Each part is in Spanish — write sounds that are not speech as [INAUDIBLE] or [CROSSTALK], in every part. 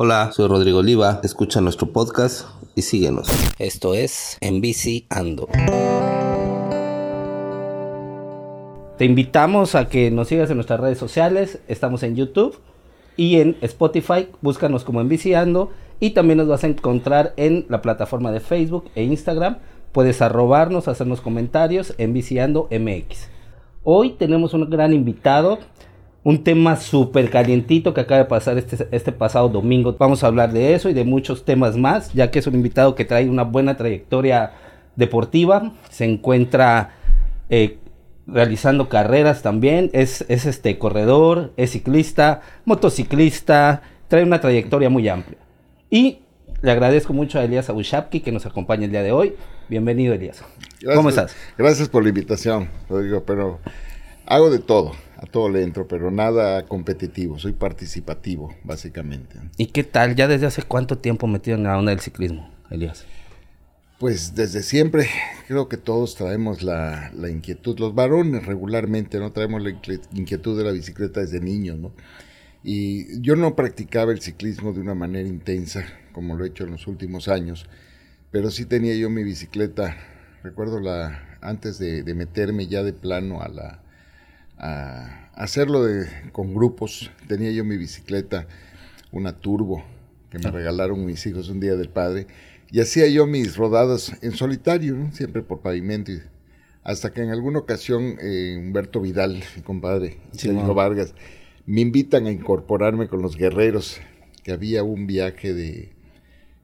Hola, soy Rodrigo Oliva, escucha nuestro podcast y síguenos. Esto es En Bici Ando. Te invitamos a que nos sigas en nuestras redes sociales, estamos en YouTube y en Spotify, búscanos como En Bici Ando y también nos vas a encontrar en la plataforma de Facebook e Instagram. Puedes arrobarnos, hacernos comentarios en Viciando MX. Hoy tenemos un gran invitado, un tema súper calientito que acaba de pasar este, este pasado domingo. Vamos a hablar de eso y de muchos temas más, ya que es un invitado que trae una buena trayectoria deportiva. Se encuentra eh, realizando carreras también. Es, es este corredor, es ciclista, motociclista, trae una trayectoria muy amplia. Y le agradezco mucho a Elías Abushapki que nos acompaña el día de hoy. Bienvenido, Elías. ¿Cómo estás? Gracias por la invitación, Rodrigo, pero hago de todo, a todo le entro, pero nada competitivo, soy participativo, básicamente. ¿Y qué tal? ¿Ya desde hace cuánto tiempo metido en la onda del ciclismo, Elías? Pues desde siempre creo que todos traemos la, la, inquietud, los varones regularmente, ¿no? Traemos la inquietud de la bicicleta desde niños, ¿no? Y yo no practicaba el ciclismo de una manera intensa, como lo he hecho en los últimos años, pero sí tenía yo mi bicicleta, recuerdo la, antes de, de meterme ya de plano a la, a hacerlo de, con grupos, tenía yo mi bicicleta, una turbo, que me regalaron mis hijos un día del padre, y hacía yo mis rodadas en solitario, ¿no? siempre por pavimento, y hasta que en alguna ocasión eh, Humberto Vidal, mi compadre, sí, Sergio Vargas, me invitan a incorporarme con los guerreros, que había un viaje de...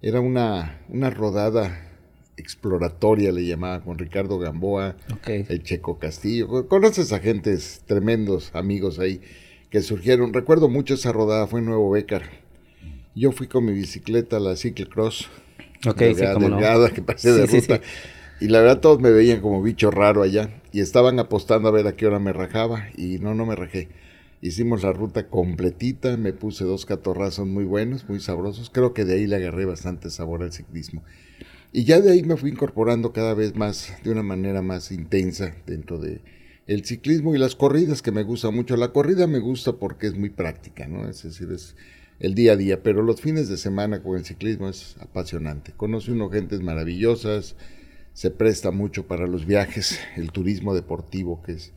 Era una, una rodada exploratoria, le llamaba, con Ricardo Gamboa, okay. el Checo Castillo. Conoces a gentes tremendos, amigos ahí, que surgieron. Recuerdo mucho esa rodada, fue en Nuevo Bécar. Yo fui con mi bicicleta a la Cyclecross, okay, delgada, sí, delgada no. que pasé de sí, ruta. Y la verdad todos me veían como bicho raro allá. Y estaban apostando a ver a qué hora me rajaba. Y no, no me rajé. Hicimos la ruta completita, me puse dos catorrazos muy buenos, muy sabrosos. Creo que de ahí le agarré bastante sabor al ciclismo. Y ya de ahí me fui incorporando cada vez más, de una manera más intensa dentro de el ciclismo y las corridas, que me gusta mucho. La corrida me gusta porque es muy práctica, ¿no? Es decir, es el día a día, pero los fines de semana con el ciclismo es apasionante. Conoce uno gentes maravillosas, se presta mucho para los viajes, el turismo deportivo, que es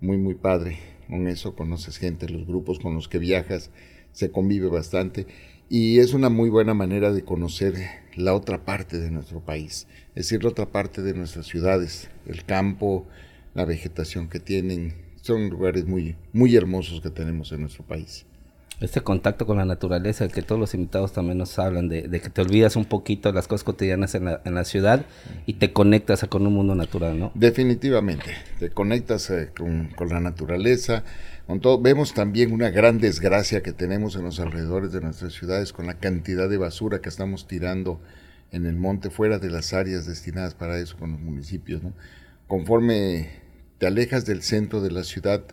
muy, muy padre. Con eso conoces gente, los grupos con los que viajas, se convive bastante y es una muy buena manera de conocer la otra parte de nuestro país, es decir, la otra parte de nuestras ciudades, el campo, la vegetación que tienen, son lugares muy, muy hermosos que tenemos en nuestro país. Este contacto con la naturaleza, el que todos los invitados también nos hablan, de, que te olvidas un poquito de las cosas cotidianas en la, ciudad y te conectas con un mundo natural, ¿no? Definitivamente, te conectas eh, con, con, la naturaleza, con todo. Vemos también una gran desgracia que tenemos en los alrededores de nuestras ciudades con la cantidad de basura que estamos tirando en el monte fuera de las áreas destinadas para eso con los municipios, ¿no? Conforme te alejas del centro de la ciudad,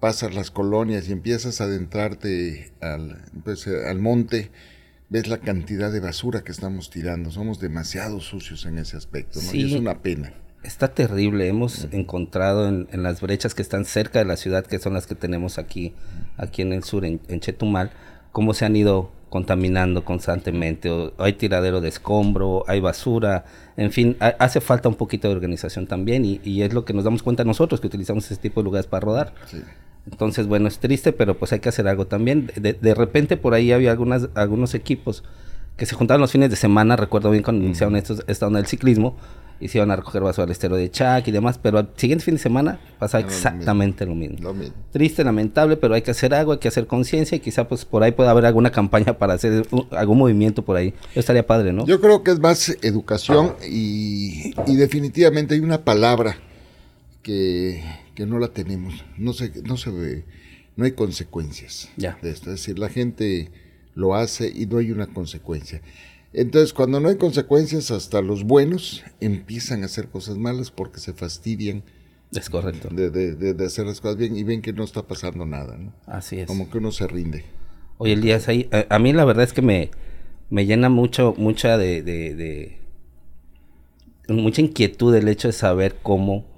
pasas las colonias y empiezas a adentrarte al, pues, al monte, ves la cantidad de basura que estamos tirando. Somos demasiado sucios en ese aspecto, ¿no? Sí, y es una pena. Está terrible. Hemos uh -huh. encontrado en, en, las brechas que están cerca de la ciudad, que son las que tenemos aquí, aquí en el sur, en, en Chetumal, cómo se han ido contaminando constantemente. O hay tiradero de escombro, hay basura, en fin, ha, hace falta un poquito de organización también y, y, es lo que nos damos cuenta nosotros que utilizamos ese tipo de lugares para rodar. Sí. Entonces, bueno, es triste, pero pues hay que hacer algo también. De, de repente por ahí había algunas, algunos equipos que se juntaban los fines de semana, recuerdo bien cuando uh -huh. iniciaron estos, esta onda del ciclismo, y se iban a recoger basura al estero de Chac y demás, pero al siguiente fin de semana pasa exactamente lo mismo. Lo mismo. Triste, lamentable, pero hay que hacer algo, hay que hacer conciencia y quizá pues por ahí pueda haber alguna campaña para hacer un, algún movimiento por ahí. Eso estaría padre, ¿no? Yo creo que es más educación y, y definitivamente hay una palabra que, que no la tenemos, no se, no se ve, no hay consecuencias Ya. de esto. Es decir, la gente lo hace y no hay una consecuencia. Entonces, cuando no hay consecuencias, hasta los buenos empiezan a hacer cosas malas porque se fastidian Es correcto. de, de, de, de hacer las cosas bien y ven que no está pasando nada, ¿no? Así es. Como que uno se rinde. Oye, Elías, ahí, a, a mí la verdad es que me, me llena mucho, mucha de, mucha inquietud el hecho de saber cómo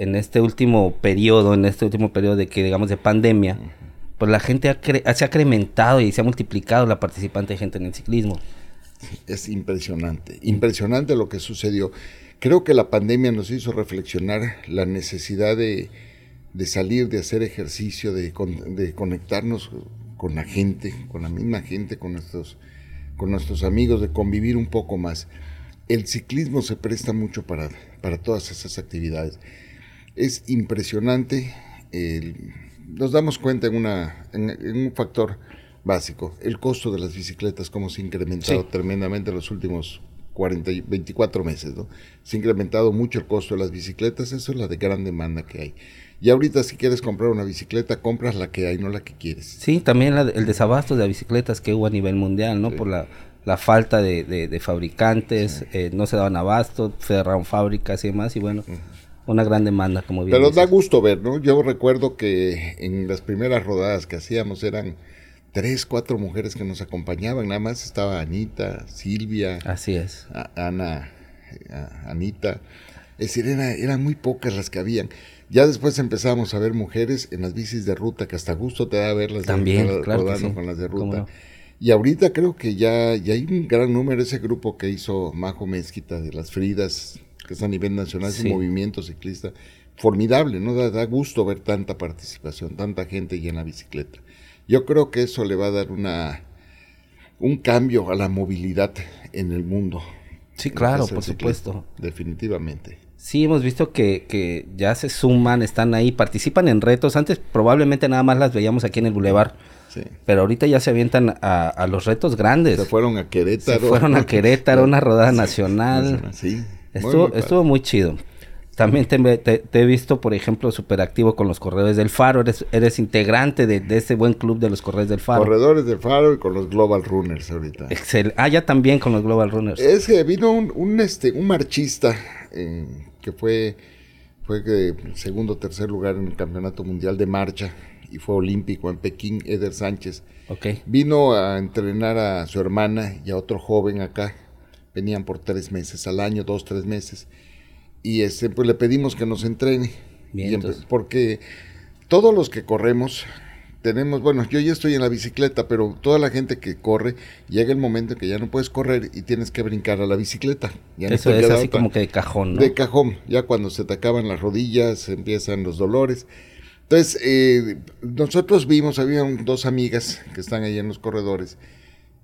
en este último periodo, en este último periodo de que digamos de pandemia, pues la gente se ha incrementado y se ha multiplicado la participante de gente en el ciclismo. Es impresionante, impresionante lo que sucedió. Creo que la pandemia nos hizo reflexionar la necesidad de, salir, de hacer ejercicio, de, de, conectarnos con la gente, con la misma gente, con nuestros, con nuestros amigos, de convivir un poco más. El ciclismo se presta mucho para, para todas esas actividades. Es impresionante el nos damos cuenta en, una, en, un factor básico, el costo de las bicicletas, cómo se ha incrementado tremendamente en los últimos 40, 24 meses, ¿no? Se ha incrementado mucho el costo de las bicicletas, eso es la de gran demanda que hay. Y ahorita si quieres comprar una bicicleta, compras la que hay, no la que quieres. Sí, también el desabasto de bicicletas que hubo a nivel mundial, ¿no? Por la, la, falta de, de, fabricantes, eh, no se daban abasto, cerraron fábricas y demás, y bueno una gran demanda, como bien Pero da gusto ver, ¿no? Yo recuerdo que en las primeras rodadas que hacíamos eran tres, cuatro mujeres que nos acompañaban, nada más estaba Anita, Silvia. Así es. Ana, Anita. Es decir, eran muy pocas las que habían. Ya después empezamos a ver mujeres en las bicis de ruta, que hasta gusto te da verlas También, rodando con las de ruta. Y ahorita creo que ya, ya hay un gran número, ese grupo que hizo Majo Mezquita de las Fridas, que es a nivel nacional, es un movimiento ciclista formidable, ¿no? Da, gusto ver tanta participación, tanta gente en la bicicleta. Yo creo que eso le va a dar una un cambio a la movilidad en el mundo. Sí, claro, por supuesto. Definitivamente. Sí, hemos visto que, que, ya se suman, están ahí, participan en retos. Antes probablemente nada más las veíamos aquí en el Boulevard. Sí. Pero ahorita ya se avientan a, a, los retos grandes. Se fueron a Querétaro. Se fueron a Querétaro, [LAUGHS] una rodada nacional. Sí. Estuvo, estuvo muy chido. También te, he visto, por ejemplo, súper activo con los corredores del Faro. Eres, eres integrante de, ese buen club de los corredores del Faro. Corredores del Faro y con los Global Runners ahorita. Excel. Ah, ya también con los Global Runners. Es que vino un, este, un marchista eh, que fue, fue que segundo o tercer lugar en el Campeonato Mundial de Marcha y fue olímpico en Pekín, Eder Sánchez. Okay. Vino a entrenar a su hermana y a otro joven acá venían por tres meses al año, dos, tres meses. Y este, pues le pedimos que nos entrene. porque todos los que corremos tenemos, bueno, yo ya estoy en la bicicleta, pero toda la gente que corre, llega el momento que ya no puedes correr y tienes que brincar a la bicicleta. Ya Eso es así como que de cajón, ¿no? De cajón, ya cuando se te acaban las rodillas, empiezan los dolores. Entonces, eh, nosotros vimos, había dos amigas que están ahí en los corredores,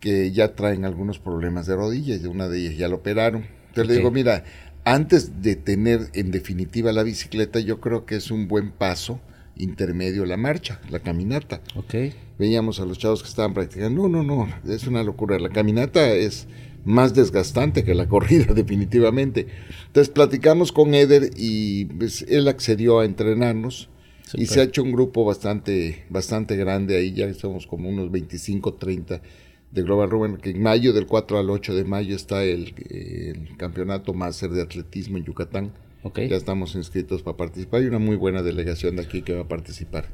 que ya traen algunos problemas de rodillas, y una de ellas ya lo operaron. Entonces le digo, mira, antes de tener en definitiva la bicicleta, yo creo que es un buen paso intermedio la marcha, la caminata. Okay. Veíamos a los chavos que estaban practicando, no, no, no, es una locura. La caminata es más desgastante que la [LAUGHS] corrida, definitivamente. Entonces platicamos con Eder y pues, él accedió a entrenarnos. Y se ha hecho un grupo bastante, bastante grande ahí, ya somos como unos 25, 30 de Global Ruben, que en mayo, del 4 al 8 de mayo, está el, campeonato máster de atletismo en Yucatán. Okay. Ya estamos inscritos para participar. Hay una muy buena delegación de aquí que va a participar.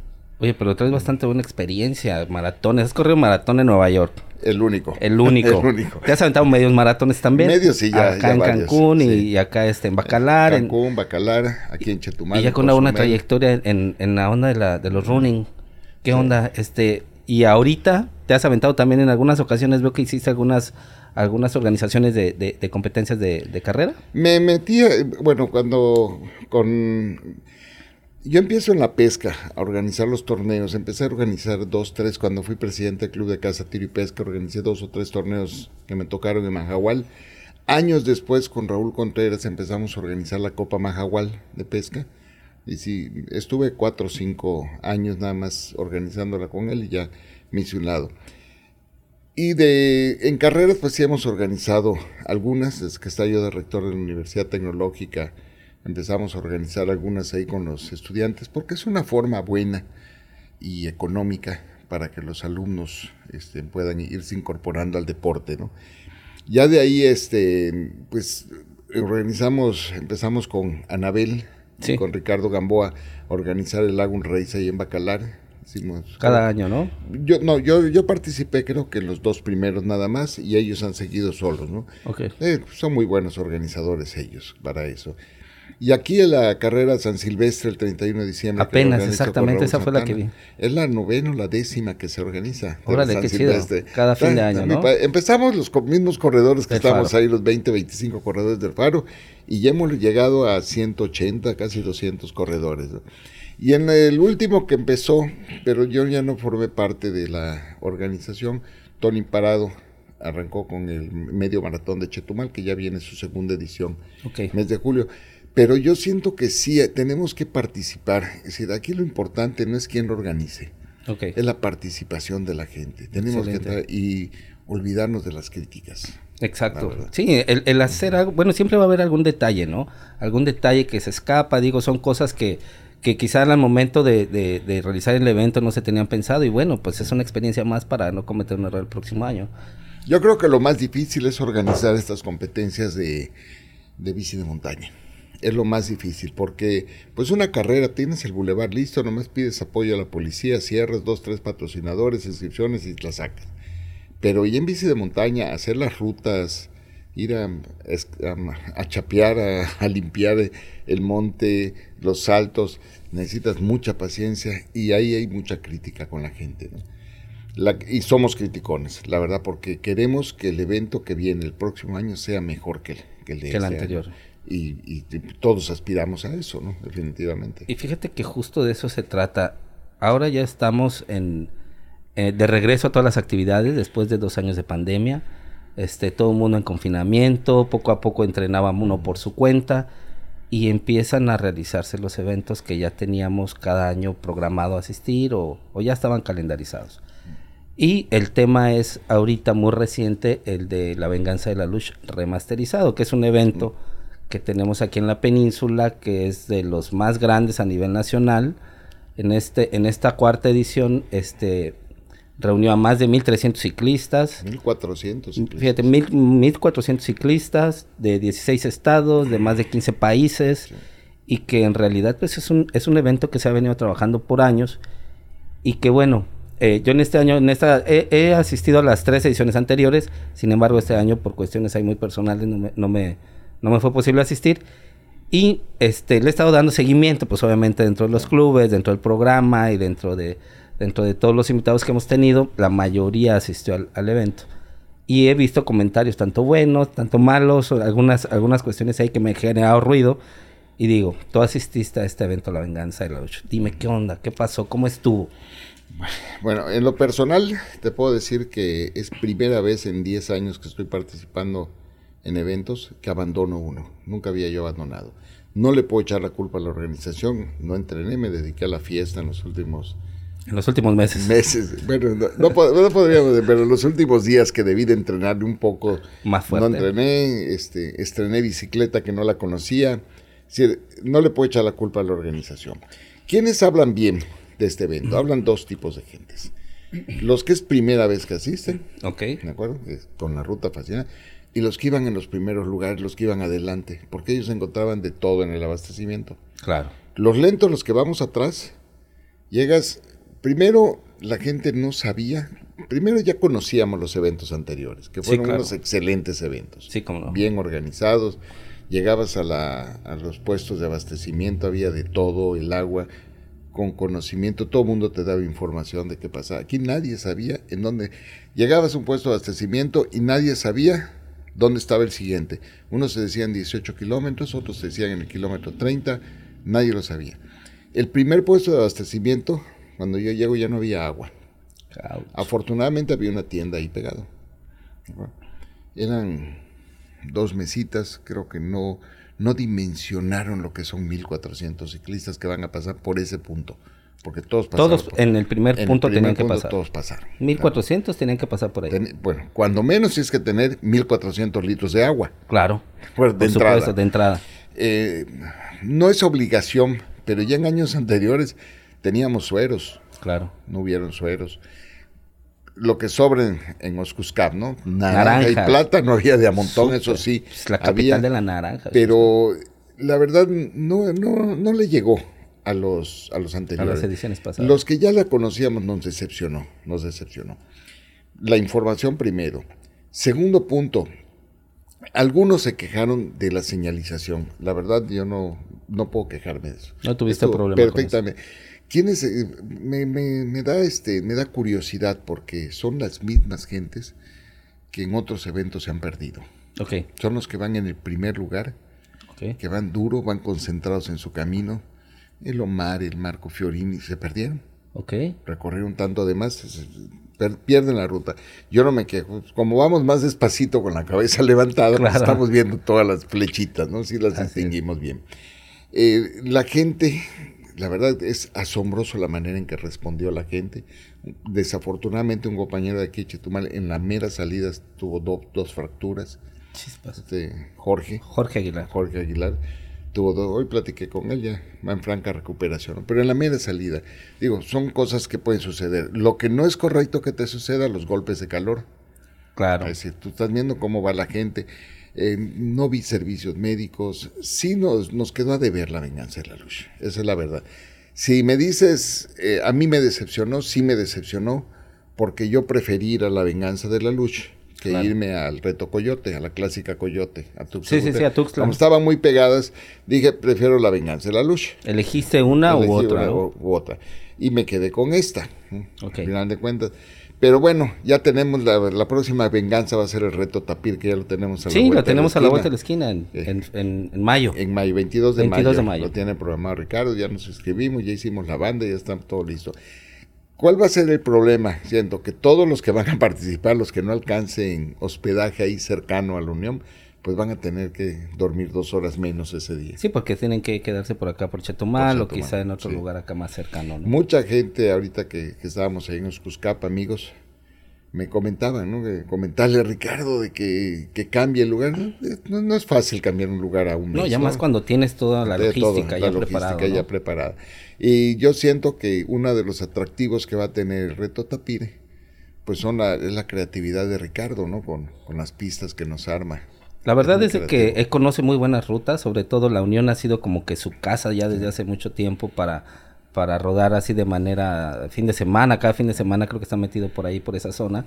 Oye, pero traes bastante buena experiencia, maratones. Has corrido maratón en Nueva York. El único. El único. [LAUGHS] el único. ¿Te has aventado medios maratones también? Medios, sí, ya. Acá en Cancún y, acá este, en Bacalar. Cancún, Bacalar, aquí en Chetumal. Y ya con una buena trayectoria en, en la onda de, la, de los running. ¿Qué onda? Este, y ahorita te has aventado también en algunas ocasiones, veo que hiciste algunas algunas organizaciones de, de, competencias de, carrera. Me metí, bueno, cuando con... Yo empiezo en la pesca a organizar los torneos. Empecé a organizar dos, tres. Cuando fui presidente del Club de Casa Tiro y Pesca, organicé dos o tres torneos que me tocaron en Majahual. Años después, con Raúl Contreras, empezamos a organizar la Copa Majahual de Pesca y sí, estuve cuatro o cinco años nada más organizándola con él y ya me hice un lado. Y de, en carreras pues sí hemos organizado algunas, desde que está yo de rector de la Universidad Tecnológica, empezamos a organizar algunas ahí con los estudiantes, porque es una forma buena y económica para que los alumnos este, puedan irse incorporando al deporte, ¿no? Ya de ahí, este, pues organizamos, empezamos con Anabel, con Ricardo Gamboa organizar el Lagun Race ahí en Bacalar. Hicimos, Cada año, ¿no? Yo, no, yo, yo participé creo que en los dos primeros nada más y ellos han seguido solos, ¿no? Okay. Eh, son muy buenos organizadores ellos para eso. Y aquí en la carrera San Silvestre el 31 de diciembre. Apenas, exactamente, esa fue la que vi. Es la novena o la décima que se organiza. Órale, qué chido. Cada fin de año, ¿no? Empezamos los mismos corredores que estamos ahí, los 20, 25 corredores del Faro, y ya hemos llegado a 180, casi 200 corredores. Y en el último que empezó, pero yo ya no formé parte de la organización, Tony Parado arrancó con el medio maratón de Chetumal, que ya viene su segunda edición, mes de julio. Pero yo siento que sí, eh, tenemos que participar. Es decir, aquí lo importante no es quién lo organice, es la participación de la gente. Tenemos que y olvidarnos de las críticas. Exacto. Sí, el, hacer algo, bueno, siempre va a haber algún detalle, ¿no? Algún detalle que se escapa, digo, son cosas que, que quizá al momento de, de, realizar el evento no se tenían pensado y bueno, pues es una experiencia más para no cometer un error el próximo año. Yo creo que lo más difícil es organizar estas competencias de, de bici de montaña es lo más difícil, porque pues una carrera, tienes el bulevar listo, nomás pides apoyo a la policía, cierras dos, tres patrocinadores, inscripciones y la sacas. Pero y en bici de montaña, hacer las rutas, ir a, a, chapear, a, limpiar el monte, los saltos, necesitas mucha paciencia y ahí hay mucha crítica con la gente. y somos criticones, la verdad, porque queremos que el evento que viene el próximo año sea mejor que el, que el de que el este anterior. Y, todos aspiramos a eso, ¿no? Definitivamente. Y fíjate que justo de eso se trata. Ahora ya estamos en, eh, de regreso a todas las actividades después de dos años de pandemia. Este, todo el mundo en confinamiento, poco a poco entrenaba uno por su cuenta y empiezan a realizarse los eventos que ya teníamos cada año programado asistir o, o ya estaban calendarizados. Y el tema es ahorita muy reciente el de La Venganza de la Luz remasterizado, que es un evento que tenemos aquí en la península, que es de los más grandes a nivel nacional. En, este, en esta cuarta edición este, reunió a más de 1.300 ciclistas. 1.400 ciclistas. Fíjate, 1.400 ciclistas de 16 estados, de más de 15 países, y que en realidad pues, es, un, es un evento que se ha venido trabajando por años, y que bueno, eh, yo en este año, en esta, he, asistido a las tres ediciones anteriores, sin embargo este año por cuestiones ahí muy personales no me no me fue posible asistir. Y este, le he estado dando seguimiento, pues obviamente dentro de los clubes, dentro del programa y dentro de, dentro de todos los invitados que hemos tenido, la mayoría asistió al, evento. Y he visto comentarios tanto buenos, tanto malos, algunas, algunas cuestiones ahí que me han generado ruido. Y digo, tú asististe a este evento La Venganza de la Lucha. Dime qué onda, qué pasó, cómo estuvo. Bueno, en lo personal te puedo decir que es primera vez en 10 años que estoy participando en eventos que abandono uno. Nunca había yo abandonado. No le puedo echar la culpa a la organización. No entrené, me dediqué a la fiesta en los últimos... En los últimos meses. Meses. Bueno, no, podríamos, pero en los últimos días que debí de entrenar un poco. Más fuerte. No entrené, este, estrené bicicleta que no la conocía. no le puedo echar la culpa a la organización. ¿Quiénes hablan bien de este evento? Hablan dos tipos de gentes. Los que es primera vez que asisten. Ok. ¿De acuerdo? Con la ruta fascinante y los que iban en los primeros lugares, los que iban adelante, porque ellos encontraban de todo en el abastecimiento. Claro. Los lentos, los que vamos atrás, llegas, primero la gente no sabía, primero ya conocíamos los eventos anteriores, que fueron unos excelentes eventos, sí, como bien organizados, llegabas a, la, a los puestos de abastecimiento, había de todo, el agua, con conocimiento, todo el mundo te daba información de qué pasaba. Aquí nadie sabía en dónde llegabas a un puesto de abastecimiento y nadie sabía dónde estaba el siguiente. Unos se decían 18 kilómetros, otros se decían en el kilómetro 30, nadie lo sabía. El primer puesto de abastecimiento, cuando yo llego ya no había agua. Afortunadamente había una tienda ahí pegado. Eran dos mesitas, creo que no, no dimensionaron lo que son 1400 ciclistas que van a pasar por ese punto. Porque todos pasaron. Todos en el primer punto tenían que pasar. Todos pasaron. 1400 tenían que pasar por ahí. bueno, cuando menos es que tener 1400 litros de agua. Claro. [LAUGHS] Pues, de, entrada. de entrada. Eh, no es obligación, pero ya en años [LAUGHS] anteriores teníamos sueros. Claro. No hubieron sueros. Lo que sobren en Oscuscap, ¿no? Naranja, y plata no [LAUGHS] había de a montón, eso sí. Es la capital de la naranja. Pero la verdad no, no, no le llegó a los, a los anteriores. A las ediciones pasadas. Los que ya la conocíamos nos decepcionó, nos decepcionó. La información primero. Segundo punto, algunos se quejaron de la señalización. La verdad yo no, no puedo quejarme de eso. No tuviste Estuvo problema con eso. Perfectamente. ¿Quiénes, eh, me, me- me da este, me da curiosidad porque son las mismas gentes que en otros eventos se han perdido. Ok, Son los que van en el primer lugar, ok. que van duro, van concentrados en su camino. El Omar, el Marco Fiorini se perdieron. Ok. Recorrieron tanto de más, se- se- per- pierden la ruta. Yo no me quejo. Como vamos más despacito con la cabeza [LAUGHS] levantada, pues estamos viendo todas las flechitas, ¿no? Sí las Así es. distinguimos bien. Eh, la gente, la verdad es asombroso la manera en que respondió la gente. Desafortunadamente un compañero de aquí, Chetumal, en la mera salida tuvo do- dos fracturas. Chispas. Este, Jorge, Jorge Aguilar. Jorge Aguilar, hoy platiqué con él ya, va en franca recuperación, pero en la mera salida, digo, son cosas que pueden suceder. Lo que no es correcto que te suceda, los golpes de calor. Claro. Es decir, tú estás viendo cómo va la gente. Eh, no vi servicios médicos. Sí nos, nos quedó a deber la venganza de la luz. Esa es la verdad. Si me dices, eh, a mí me decepcionó, sí me decepcionó, porque yo preferí ir a la venganza de la luz que Claro. irme al reto Coyote, a la clásica Coyote, a Tuxtla Sí, sí, sí, a Tuxtla. Como estaban muy pegadas, dije, prefiero la venganza de la luz. ¿Elegiste una Elegí u otra? una ¿no? u- otra. Y me quedé con esta, ¿no? Ok. al final de cuentas. Pero bueno, ya tenemos la, la próxima venganza, va a ser el reto Tapir, que ya lo tenemos a la Sí, vuelta lo de tenemos a la vuelta de la esquina. en, Eh. en- en- en mayo. En mayo, 22 de, 22 de mayo, mayo. Lo tiene programado Ricardo, ya nos escribimos, ya hicimos la banda, ya está todo listo. ¿Cuál va a ser el problema? Siento que todos los que van a participar, los que no alcancen hospedaje ahí cercano a la Unión, pues van a tener que dormir dos horas menos ese día. Sí, porque tienen que quedarse por acá por Chetumal Por o quizá en otro sí. lugar acá más cercano. ¿no? Mucha gente ahorita que, que estábamos ahí en Oscuscap, amigos, me comentaban, ¿no? Que comentarle a Ricardo de que, que cambie el lugar. No, no es fácil cambiar un lugar a un mes. No, ya más cuando tienes toda la De todo, logística la ya logística preparada. ya ¿no? preparada. Y yo siento que uno de los atractivos que va a tener el reto Tapire, pues son la, es la creatividad de Ricardo, ¿no? Con, con las pistas que nos arma. La verdad es de que él conoce muy buenas rutas, sobre todo la Unión ha sido como que su casa ya desde hace mucho tiempo para, para rodar así de manera fin de semana, cada fin de semana creo que está metido por ahí, por esa zona.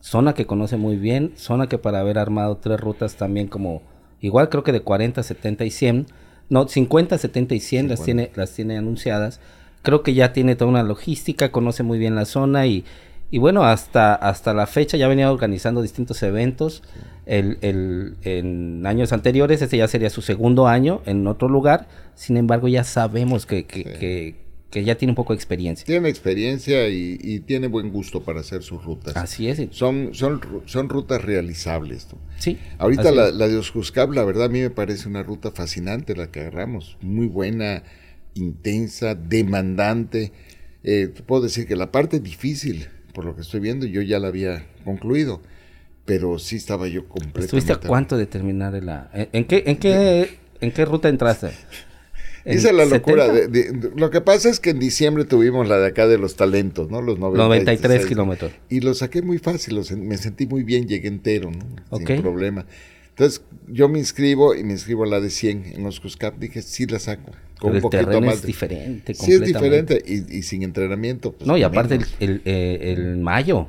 Zona que conoce muy bien, zona que para haber armado tres rutas también como, igual creo que de 40, 70 y 100, no, 50, 70 y 100 las 50. tiene, las tiene anunciadas. Creo que ya tiene toda una logística, conoce muy bien la zona y, y bueno, hasta, hasta la fecha ya venía organizando distintos eventos. El, el- en años anteriores, este ya sería su segundo año en otro lugar. Sin embargo, ya sabemos que, que, que- que ya tiene un poco de experiencia. Tiene experiencia y, y tiene buen gusto para hacer sus rutas. Así es. Son, son, son rutas realizables. ¿no? Sí. Ahorita la, la de Oscuscab, la verdad a mí me parece una ruta fascinante la que agarramos. Muy buena, intensa, demandante. Eh, puedo decir que la parte difícil, por lo que estoy viendo, yo ya la había concluido. Pero sí estaba yo completamente... ¿Estuviste a cuánto de terminar la... ¿En, en qué, en, qué, ¿En qué ruta entraste? [LAUGHS] ¿En Esa es la locura. 70? de- de- lo que pasa es que en diciembre tuvimos la de acá de los talentos, ¿no? Los 93 96. kilómetros. Y lo saqué muy fácil, me sentí muy bien, llegué entero, ¿no? Ok. Sin problema. Entonces, yo me inscribo y me inscribo a la de 100 en Oscuscap. Dije, sí la saco. Pero Con un el poquito terreno más. es de- diferente. Sí, es diferente y, y sin entrenamiento. pues, No, y aparte el, el, eh, el mayo.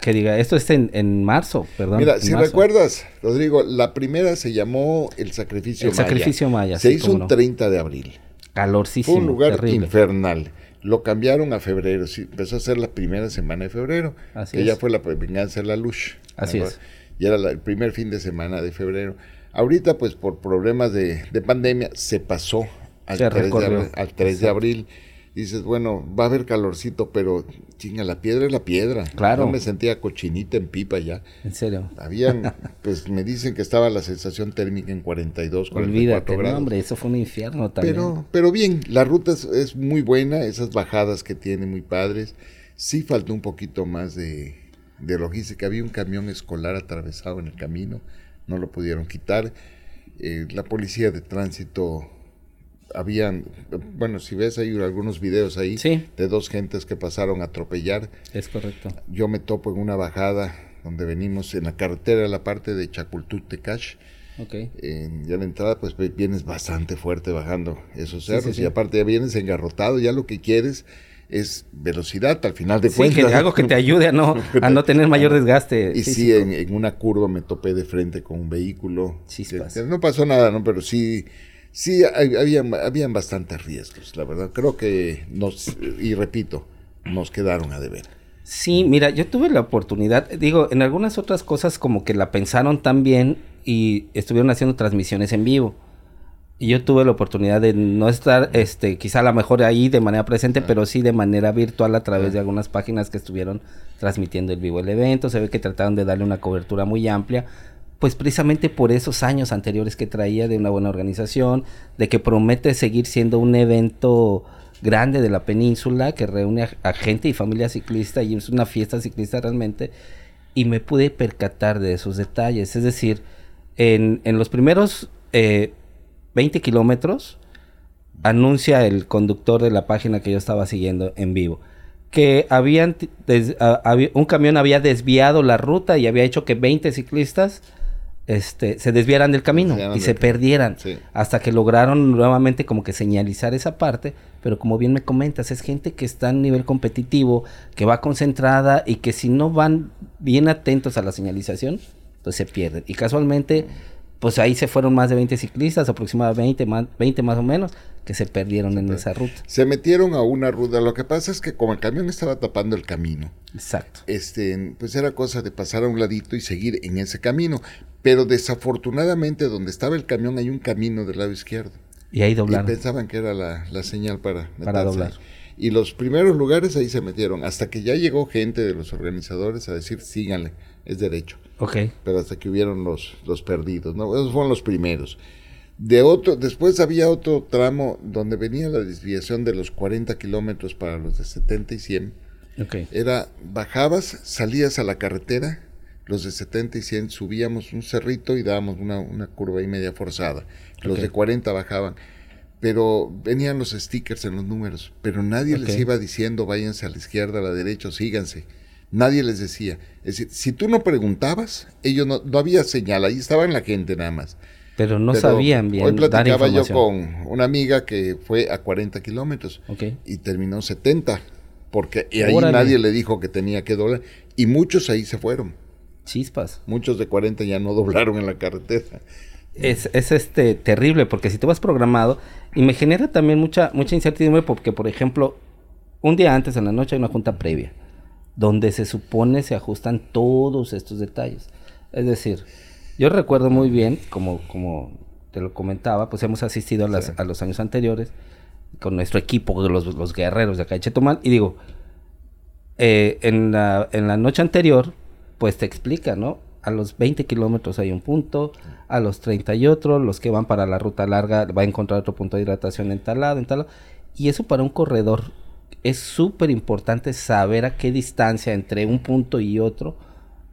Que diga, esto es en, en marzo, perdón. Mira, si marzo. recuerdas, Rodrigo, la primera se llamó el Sacrificio El Maya. Sacrificio Maya, Se sí, hizo un no. 30 de abril. Calorcísimo. Fue un lugar terrible. infernal. Lo cambiaron a febrero. Sí, empezó a ser la primera semana de febrero. Así que ya es. fue la venganza de la luz. Así ¿no? es. Y era la- el primer fin de semana de febrero. Ahorita, pues por problemas de, de pandemia, se pasó al Se 3, de, al 3 de abril. Dices, bueno, va a haber calorcito, pero chinga, la piedra es la piedra. Claro. Yo me sentía cochinita en pipa ya. En serio. Habían, [LAUGHS] pues me dicen que estaba la sensación térmica en 42, 44 Olvídate, no, grados. hombre, eso fue un infierno también. Pero, pero bien, la ruta es, es muy buena, esas bajadas que tiene muy padres. Sí faltó un poquito más de, de logística. Había un camión escolar atravesado en el camino, no lo pudieron quitar. Eh, la policía de tránsito, habían, bueno, si ves hay algunos videos ahí Sí. de dos gentes que pasaron a atropellar. Es correcto. Yo me topo en una bajada donde venimos en la carretera la parte de Chapultepec. Ok. En, ya la entrada, pues vienes bastante fuerte bajando esos cerros sí, sí. y aparte ya vienes engarrotado, ya lo que quieres es velocidad al final de cuentas. que, algo que te ayude a no, [LAUGHS] a no tener mayor [LAUGHS] desgaste. Y sí, en, en una curva me topé de frente con un vehículo. Que no pasó nada, ¿no? Pero sí, Sí, había, habían bastantes riesgos, la verdad. Creo que nos, y repito, nos quedaron a deber. Sí, mira, yo tuve la oportunidad, digo, en algunas otras cosas como que la pensaron tan bien y estuvieron haciendo transmisiones en vivo. Y yo tuve la oportunidad de no estar, este, quizá a lo mejor ahí de manera presente, ah. pero sí de manera virtual a través de ah. algunas páginas que estuvieron transmitiendo el vivo el evento. Se ve que trataron de darle una cobertura muy amplia, pues precisamente por esos años anteriores que traía de una buena organización, de que promete seguir siendo un evento grande de la península que reúne a, gente y familia ciclista y es una fiesta ciclista realmente y me pude percatar de esos detalles. Es decir, en, los primeros eh, 20 kilómetros anuncia el conductor de la página que yo estaba siguiendo en vivo que habían un camión había desviado la ruta y había hecho que 20 ciclistas este, se desviaran del camino y se perdieran hasta que lograron nuevamente como que señalizar esa parte, pero como bien me comentas, es gente que está a nivel competitivo, que va concentrada y que si no van bien atentos a la señalización, pues se pierden. Y casualmente, pues ahí se fueron más de 20 ciclistas, aproximadamente 20 más, 20 más o menos, que se perdieron en esa ruta. Se metieron a una ruta. Lo que pasa es que como el camión estaba tapando el camino. Exacto. Este, pues era cosa de pasar a un ladito y seguir en ese camino. Pero desafortunadamente donde estaba el camión hay un camino del lado izquierdo. Y ahí doblaron. Y pensaban que era la, la señal para, para doblar. Y los primeros lugares ahí se metieron, hasta que ya llegó gente de los organizadores a decir, síganle, es derecho. Ok. Pero hasta que hubieron los, los perdidos, ¿no? Esos fueron los primeros. De otro, después había otro tramo donde venía la desviación de los 40 kilómetros para los de 70 y 100. Okay. Era, bajabas, salías a la carretera, los de 70 y 100 subíamos un cerrito y dábamos una, una curva y media forzada. Los de 40 bajaban. Pero venían los stickers en los números, pero nadie les iba diciendo váyanse a la izquierda, a la derecha, síganse. Nadie les decía. Es decir, si tú no preguntabas, ellos no, no había señal, ahí estaba en la gente nada más. Pero no sabían bien. Hoy platicaba yo con una amiga que fue a 40 kilómetros y terminó 70, porque ahí nadie le dijo que tenía que doblar. Y muchos ahí se fueron. Chispas. Muchos de 40 ya no doblaron en la carretera. Es, es este terrible, porque si tú vas programado, y me genera también mucha, mucha incertidumbre, porque por ejemplo, un día antes en la noche hay una junta previa, donde se supone se ajustan todos estos detalles. Es decir, yo recuerdo muy bien, como, como te lo comentaba, pues hemos asistido a, las, a los años anteriores con nuestro equipo de los, los guerreros de acá de Chetumal y digo, eh, en, la, en la noche anterior, pues te explica, ¿no? A los 20 kilómetros hay un punto, a los 30 y otro, los que van para la ruta larga va a encontrar otro punto de hidratación en tal lado, en tal lado. Y eso para un corredor es súper importante saber a qué distancia entre un punto y otro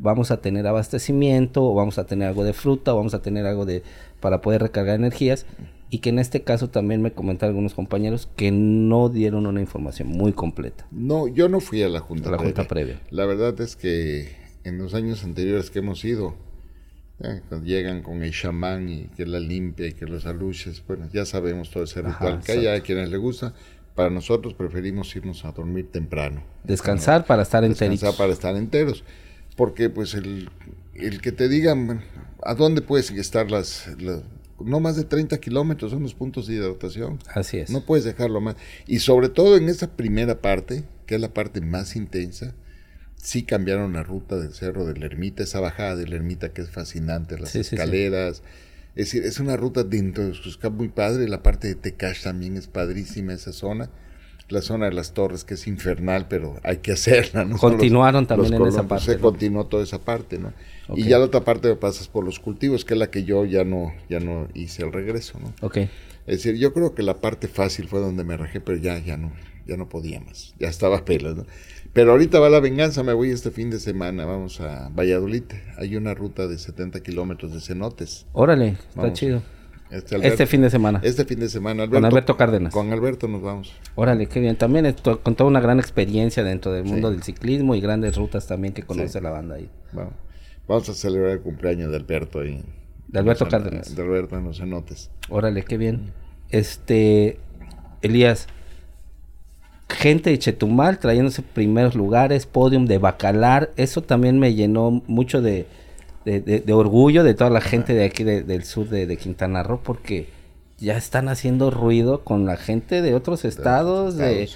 vamos a tener abastecimiento, o vamos a tener algo de fruta, o vamos a tener algo de para poder recargar energías. Y que en este caso también me comentaron algunos compañeros que no dieron una información muy completa. No, yo no fui a la junta, a la junta previa. La verdad es que en los años anteriores que hemos ido, cuando llegan con el chamán y que la limpia y que los aluches, bueno, ya sabemos todo ese ritual que hay, a quienes les gusta. Para nosotros preferimos irnos a dormir temprano. Descansar para estar enteros. Descansar para estar enteros porque pues el, el que te digan a dónde puedes estar las, no más de 30 kilómetros son los puntos de hidratación. Así es. No puedes dejarlo más. Y sobre todo en esa primera parte, que es la parte más intensa, sí cambiaron la ruta del cerro de la ermita, esa bajada de la ermita que es fascinante, las escaleras. Es decir, es una ruta dentro de Suscap muy padre, la parte de Tecash también es padrísima esa zona la zona de las torres, que es infernal, pero hay que hacerla. ¿no? Continuaron también en esa parte. Se continuó toda esa parte, ¿no? Y ya la otra parte pasas por los cultivos, que es la que yo ya no, ya no hice el regreso, ¿no? Ok. Es decir, yo creo que la parte fácil fue donde me rajé, pero ya, ya no, ya no podía más. Ya estaba [LAUGHS] pelas, ¿no? Pero ahorita va la venganza, me voy este fin de semana, vamos a Valladolid. Hay una ruta de 70 kilómetros de cenotes. Órale, está chido. Este, este, fin de semana. Este fin de semana. con Alberto Cárdenas. Con Alberto nos vamos. Órale, qué bien. También con toda una gran experiencia dentro del mundo del ciclismo y grandes rutas también que conoce la banda ahí. Vamos. vamos a celebrar el cumpleaños de Alberto ahí. De Alberto Cárdenas. De Alberto en los cenotes. Órale, qué bien. Este, Elías, gente de Chetumal trayéndose primeros lugares, podium de Bacalar, eso también me llenó mucho de de, orgullo de toda la gente de aquí del sur de, Quintana Roo porque ya están haciendo ruido con la gente de otros estados, de,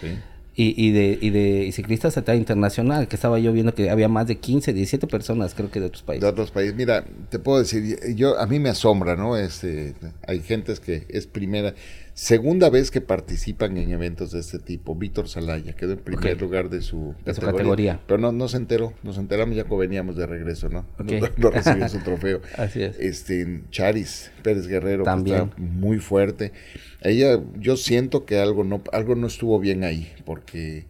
y, y, de, y de ciclistas a internacional, que estaba yo viendo que había más de 15, 17 personas, creo que de otros países. De otros países. Mira, te puedo decir, yo a mí me asombra, ¿no? Este, hay gentes que es primera, segunda vez que participan en eventos de este tipo. Víctor Salaya quedó en primer lugar de su, categoría, Pero no, no se enteró, nos enteramos ya cuando veníamos de regreso, ¿no? No, recibió su [LAUGHS] trofeo. Así es. Este, Charis Pérez Guerrero, También. está muy fuerte. Ella, yo siento que algo no, algo no estuvo bien ahí, porque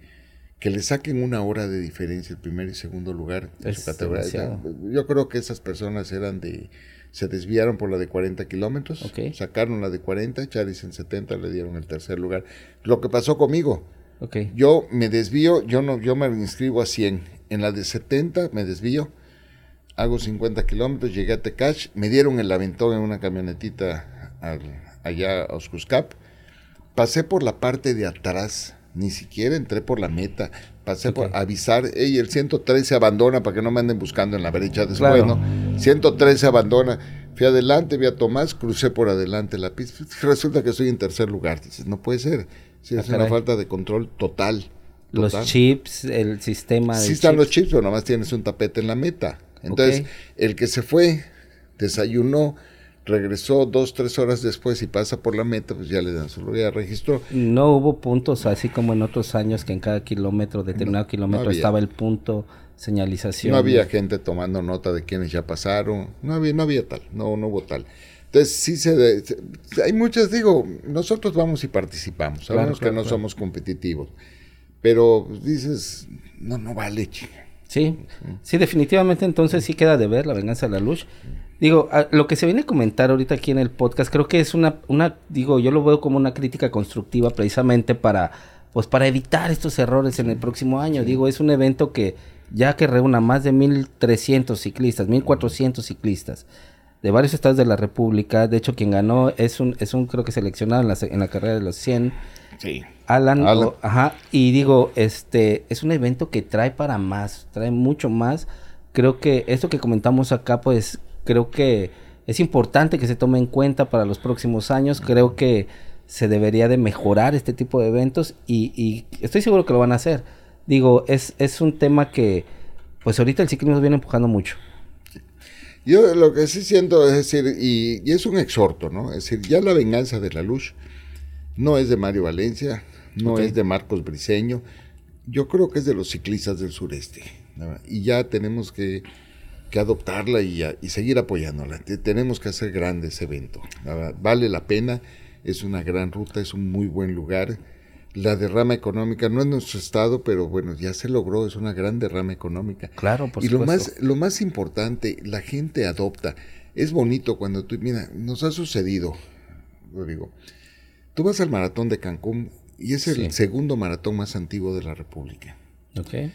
que le saquen una hora de diferencia el primer y segundo lugar de su categoría. Yo creo que esas personas eran de se desviaron por la de 40 kilómetros, sacaron la de 40, Charis en 70 le dieron el tercer lugar. Lo que pasó conmigo, yo me desvío, yo no, yo me inscribo a 100, en la de 70 me desvío, hago 50 kilómetros, llegué a Tecash, me dieron el aventón en una camionetita allá a Oscuscap, pasé por la parte de atrás, ni siquiera entré por la meta, pasé por avisar, y el 113 se abandona para que no me anden buscando en la brecha después, ¿no? 113 se abandona, fui adelante, vi a Tomás, crucé por adelante la pista, resulta que estoy en tercer lugar, dices, no puede ser, sí, es ah, una falta de control total. Los chips, el sistema Sí están los chips, pero nomás tienes un tapete en la meta. Entonces, el que se fue, desayunó, regresó dos, tres horas después y pasa por la meta, pues ya le dan su lugar, ya registró. No hubo puntos así como en otros años que en cada kilómetro, determinado kilómetro, estaba el punto señalización. No había gente tomando nota de quienes ya pasaron, no había, no había tal, no, no hubo tal. Entonces sí se, hay muchas, digo, nosotros vamos y participamos, sabemos que no somos competitivos, pero dices, no, no vale, chica. Sí, sí, definitivamente entonces sí queda de ver la venganza de la luz. Digo, lo que se viene a comentar ahorita aquí en el podcast, creo que es una, una, digo, yo lo veo como una crítica constructiva precisamente para, pues para evitar estos errores en el próximo año. Digo, es un evento que ya que reúna más de 1.300 ciclistas, 1.400 ciclistas de varios estados de la República. De hecho, quien ganó es un, es un creo que seleccionado en la, en la carrera de los 100. Sí. Alan, ajá, y digo, este, es un evento que trae para más, trae mucho más. Creo que esto que comentamos acá, pues creo que es importante que se tome en cuenta para los próximos años. Creo que se debería de mejorar este tipo de eventos y, estoy seguro que lo van a hacer. Digo, es, es un tema que pues ahorita el ciclismo viene empujando mucho. Yo lo que sí siento es decir, y, es un exhorto, ¿no? Es decir, ya la venganza de la luz no es de Mario Valencia, no es de Marcos Briceño, yo creo que es de los ciclistas del sureste. Y ya tenemos que que adoptarla y, seguir apoyándola. tenemos que hacer grande ese evento. Vale la pena, es una gran ruta, es un muy buen lugar. La derrama económica no es nuestro estado, pero bueno, ya se logró, es una gran derrama económica. Claro, por y lo más, lo más importante, la gente adopta. Es bonito cuando tú, mira, nos ha sucedido, lo digo, tú vas al maratón de Cancún y es el segundo maratón más antiguo de la República. Okay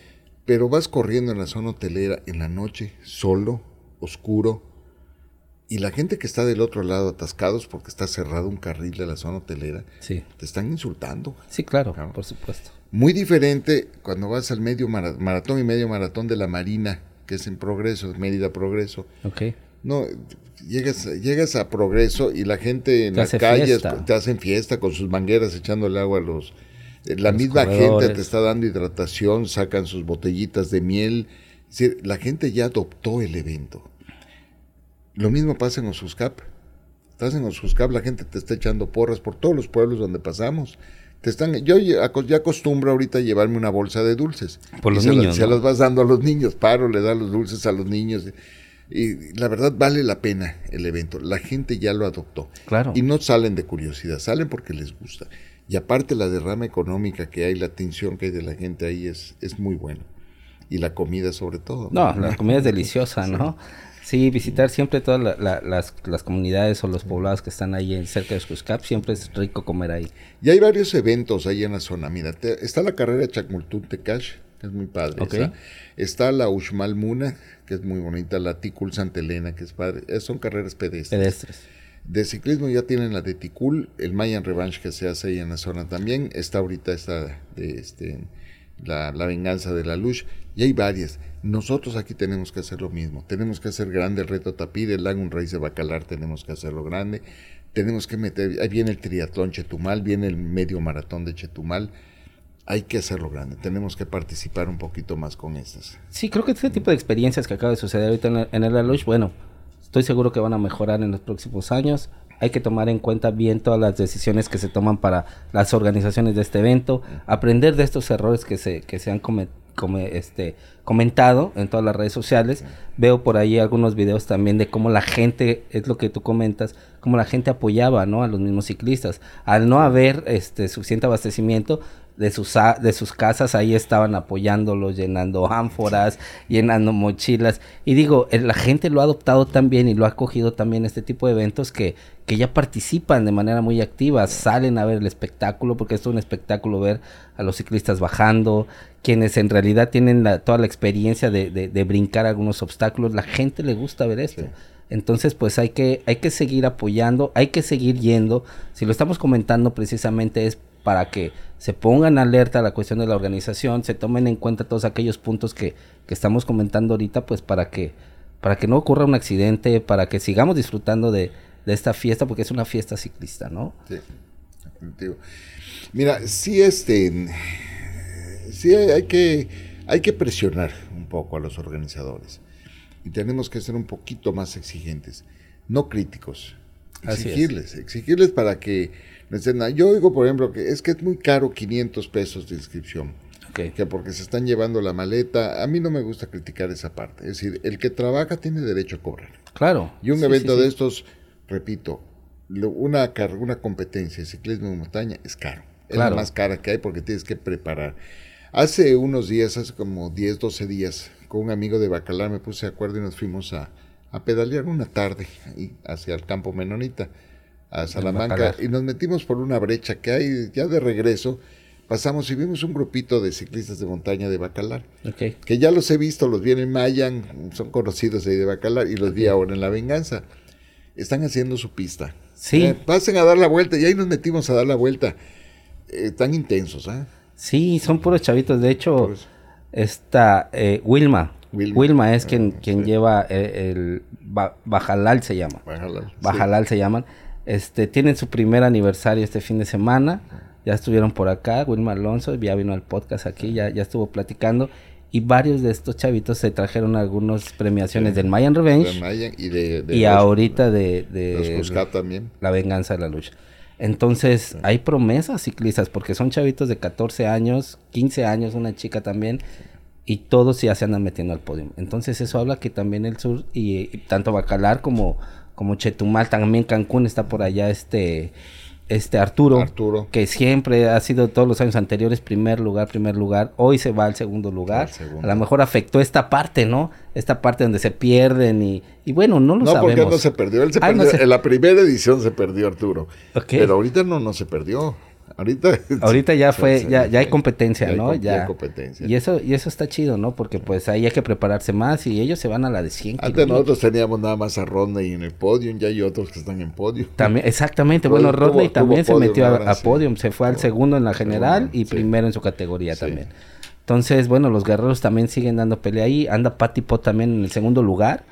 pero vas corriendo en la zona hotelera en la noche, solo, oscuro, y la gente que está del otro lado atascados porque está cerrado un carril de la zona hotelera, sí. te están insultando. Sí, claro, por supuesto. Muy diferente cuando vas al medio maratón y medio maratón de la Marina, que es en Progreso, Mérida Progreso. Ok. No, llegas, llegas a Progreso y la gente en las calles te hacen fiesta con sus mangueras echándole agua a los, la misma gente te está dando hidratación, sacan sus botellitas de miel. Es decir, la gente ya adoptó el evento. Lo mismo pasa en Osuscap. Estás en Osuscap, la gente te está echando porras por todos los pueblos donde pasamos. Te están, yo ya acostumbro ahorita a llevarme una bolsa de dulces. Por los niños. Se las vas dando a los niños. Paro, le da los dulces a los niños. Y la verdad vale la pena el evento. La gente ya lo adoptó. Claro. Y no salen de curiosidad, salen porque les gusta. Y aparte la derrama económica que hay, la atención que hay de la gente ahí es, es muy buena. Y la comida sobre todo. No, la comida es deliciosa, [LAUGHS] ¿no? Sí, visitar siempre todas las, las, comunidades o los poblados que están ahí en, cerca de Xuscap, siempre es rico comer ahí. Y hay varios eventos ahí en la zona. Mira, está la carrera Chacmultún Tecash, que es muy padre. Está la Uxmal Muna, que es muy bonita. La Ticul Santa Elena, que es padre. son carreras pedestres. Pedestres. De ciclismo ya tienen la de Ticul, el Mayan Revanche que se hace ahí en la zona también. Está ahorita esta de este, la, venganza de la luz. Y hay varias. Nosotros aquí tenemos que hacer lo mismo. Tenemos que hacer grande el reto Tapir, el Lagun Raíz de Bacalar tenemos que hacerlo grande. tenemos que meter, ahí viene el triatlón Chetumal, viene el medio maratón de Chetumal, hay que hacerlo grande, tenemos que participar un poquito más con estas. Sí, creo que este tipo de experiencias que acaba de suceder ahorita en el, en el Alush, bueno, estoy seguro que van a mejorar en los próximos años. Hay que tomar en cuenta bien todas las decisiones que se toman para las organizaciones de este evento, aprender de estos errores que se, que se han este, comentado en todas las redes sociales. Veo por ahí algunos videos también de cómo la gente, es lo que tú comentas, cómo la gente apoyaba ¿no? a los mismos ciclistas. Al no haber este, suficiente abastecimiento, de sus, de sus casas, ahí estaban apoyándolos, llenando ánforas, llenando mochilas. Y digo, la gente lo ha adoptado también y lo ha cogido también este tipo de eventos que, que ya participan de manera muy activa, salen a ver el espectáculo, porque es un espectáculo ver a los ciclistas bajando, quienes en realidad tienen toda la experiencia de, de, brincar algunos obstáculos, la gente le gusta ver esto. Entonces, pues hay que, hay que seguir apoyando, hay que seguir yendo. Si lo estamos comentando precisamente es para que se pongan alerta a la cuestión de la organización, se tomen en cuenta todos aquellos puntos que, que estamos comentando ahorita, pues para que, para que no ocurra un accidente, para que sigamos disfrutando de, de esta fiesta, porque es una fiesta ciclista, ¿no? Sí, Mira, sí, este, sí hay que, hay que presionar un poco a los organizadores y tenemos que ser un poquito más exigentes, no críticos. Exigirles, exigirles para que yo digo, por ejemplo, que es que es muy caro 500 pesos de inscripción. Que porque se están llevando la maleta. A mí no me gusta criticar esa parte. Es decir, el que trabaja tiene derecho a cobrar. Claro. Y un evento de estos, repito, una, una competencia de ciclismo de montaña es caro. Es la más cara que hay porque tienes que preparar. Hace unos días, hace como 10, 12 días, con un amigo de Bacalar me puse de acuerdo y nos fuimos a, a pedalear una tarde hacia el campo Menonita a Salamanca y nos metimos por una brecha que hay ya de regreso. Pasamos y vimos un grupito de ciclistas de montaña de Bacalar. Que ya los he visto, los vi en Mayan, son conocidos ahí de Bacalar y los vi ahora en La Venganza. Están haciendo su pista. Sí. Eh, pasen a dar la vuelta y ahí nos metimos a dar la vuelta. Eh, tan intensos, ¿eh? Sí, son puros chavitos. De hecho, está eh, Wilma. Wilma. es quien, ah, quien lleva el, Bajalal se llama. Bajalal. Bajalal se llaman. Este, tienen su primer aniversario este fin de semana. Ya estuvieron por acá, Wilma Alonso, ya vino al podcast aquí, ya, ya estuvo platicando. Y varios de estos chavitos se trajeron algunas premiaciones del Mayan Revenge. y de, y ahorita de, de, también. La venganza de la lucha. Entonces, hay promesas ciclistas, porque son chavitos de 14 años, 15 años, una chica también, y todos ya se andan metiendo al podio. Entonces, eso habla que también el sur, y tanto Bacalar como como Chetumal, también Cancún está por allá este este Arturo, Arturo, que siempre ha sido todos los años anteriores primer lugar, primer lugar, hoy se va al segundo lugar. A lo mejor afectó esta parte, ¿no? Esta parte donde se pierden y, y bueno, no lo sabemos. No, porque no se perdió, él se perdió. En la primera edición se perdió Arturo. Pero ahorita no, no se perdió. Ahorita, [LAUGHS] ahorita ya fue, ya, ya hay competencia, ¿no? Ya, hay competencia. Y eso, y eso está chido, ¿no? Porque pues ahí hay que prepararse más y ellos se van a la de 100 Antes nosotros teníamos nada más a Rodney en el podium, ya hay otros que están en podium. También, exactamente, bueno, Rodney también se metió a, podium, se fue al segundo en la general y primero en su categoría también. Entonces, bueno, los guerreros también siguen dando pelea ahí. Anda Patipo también en el segundo lugar.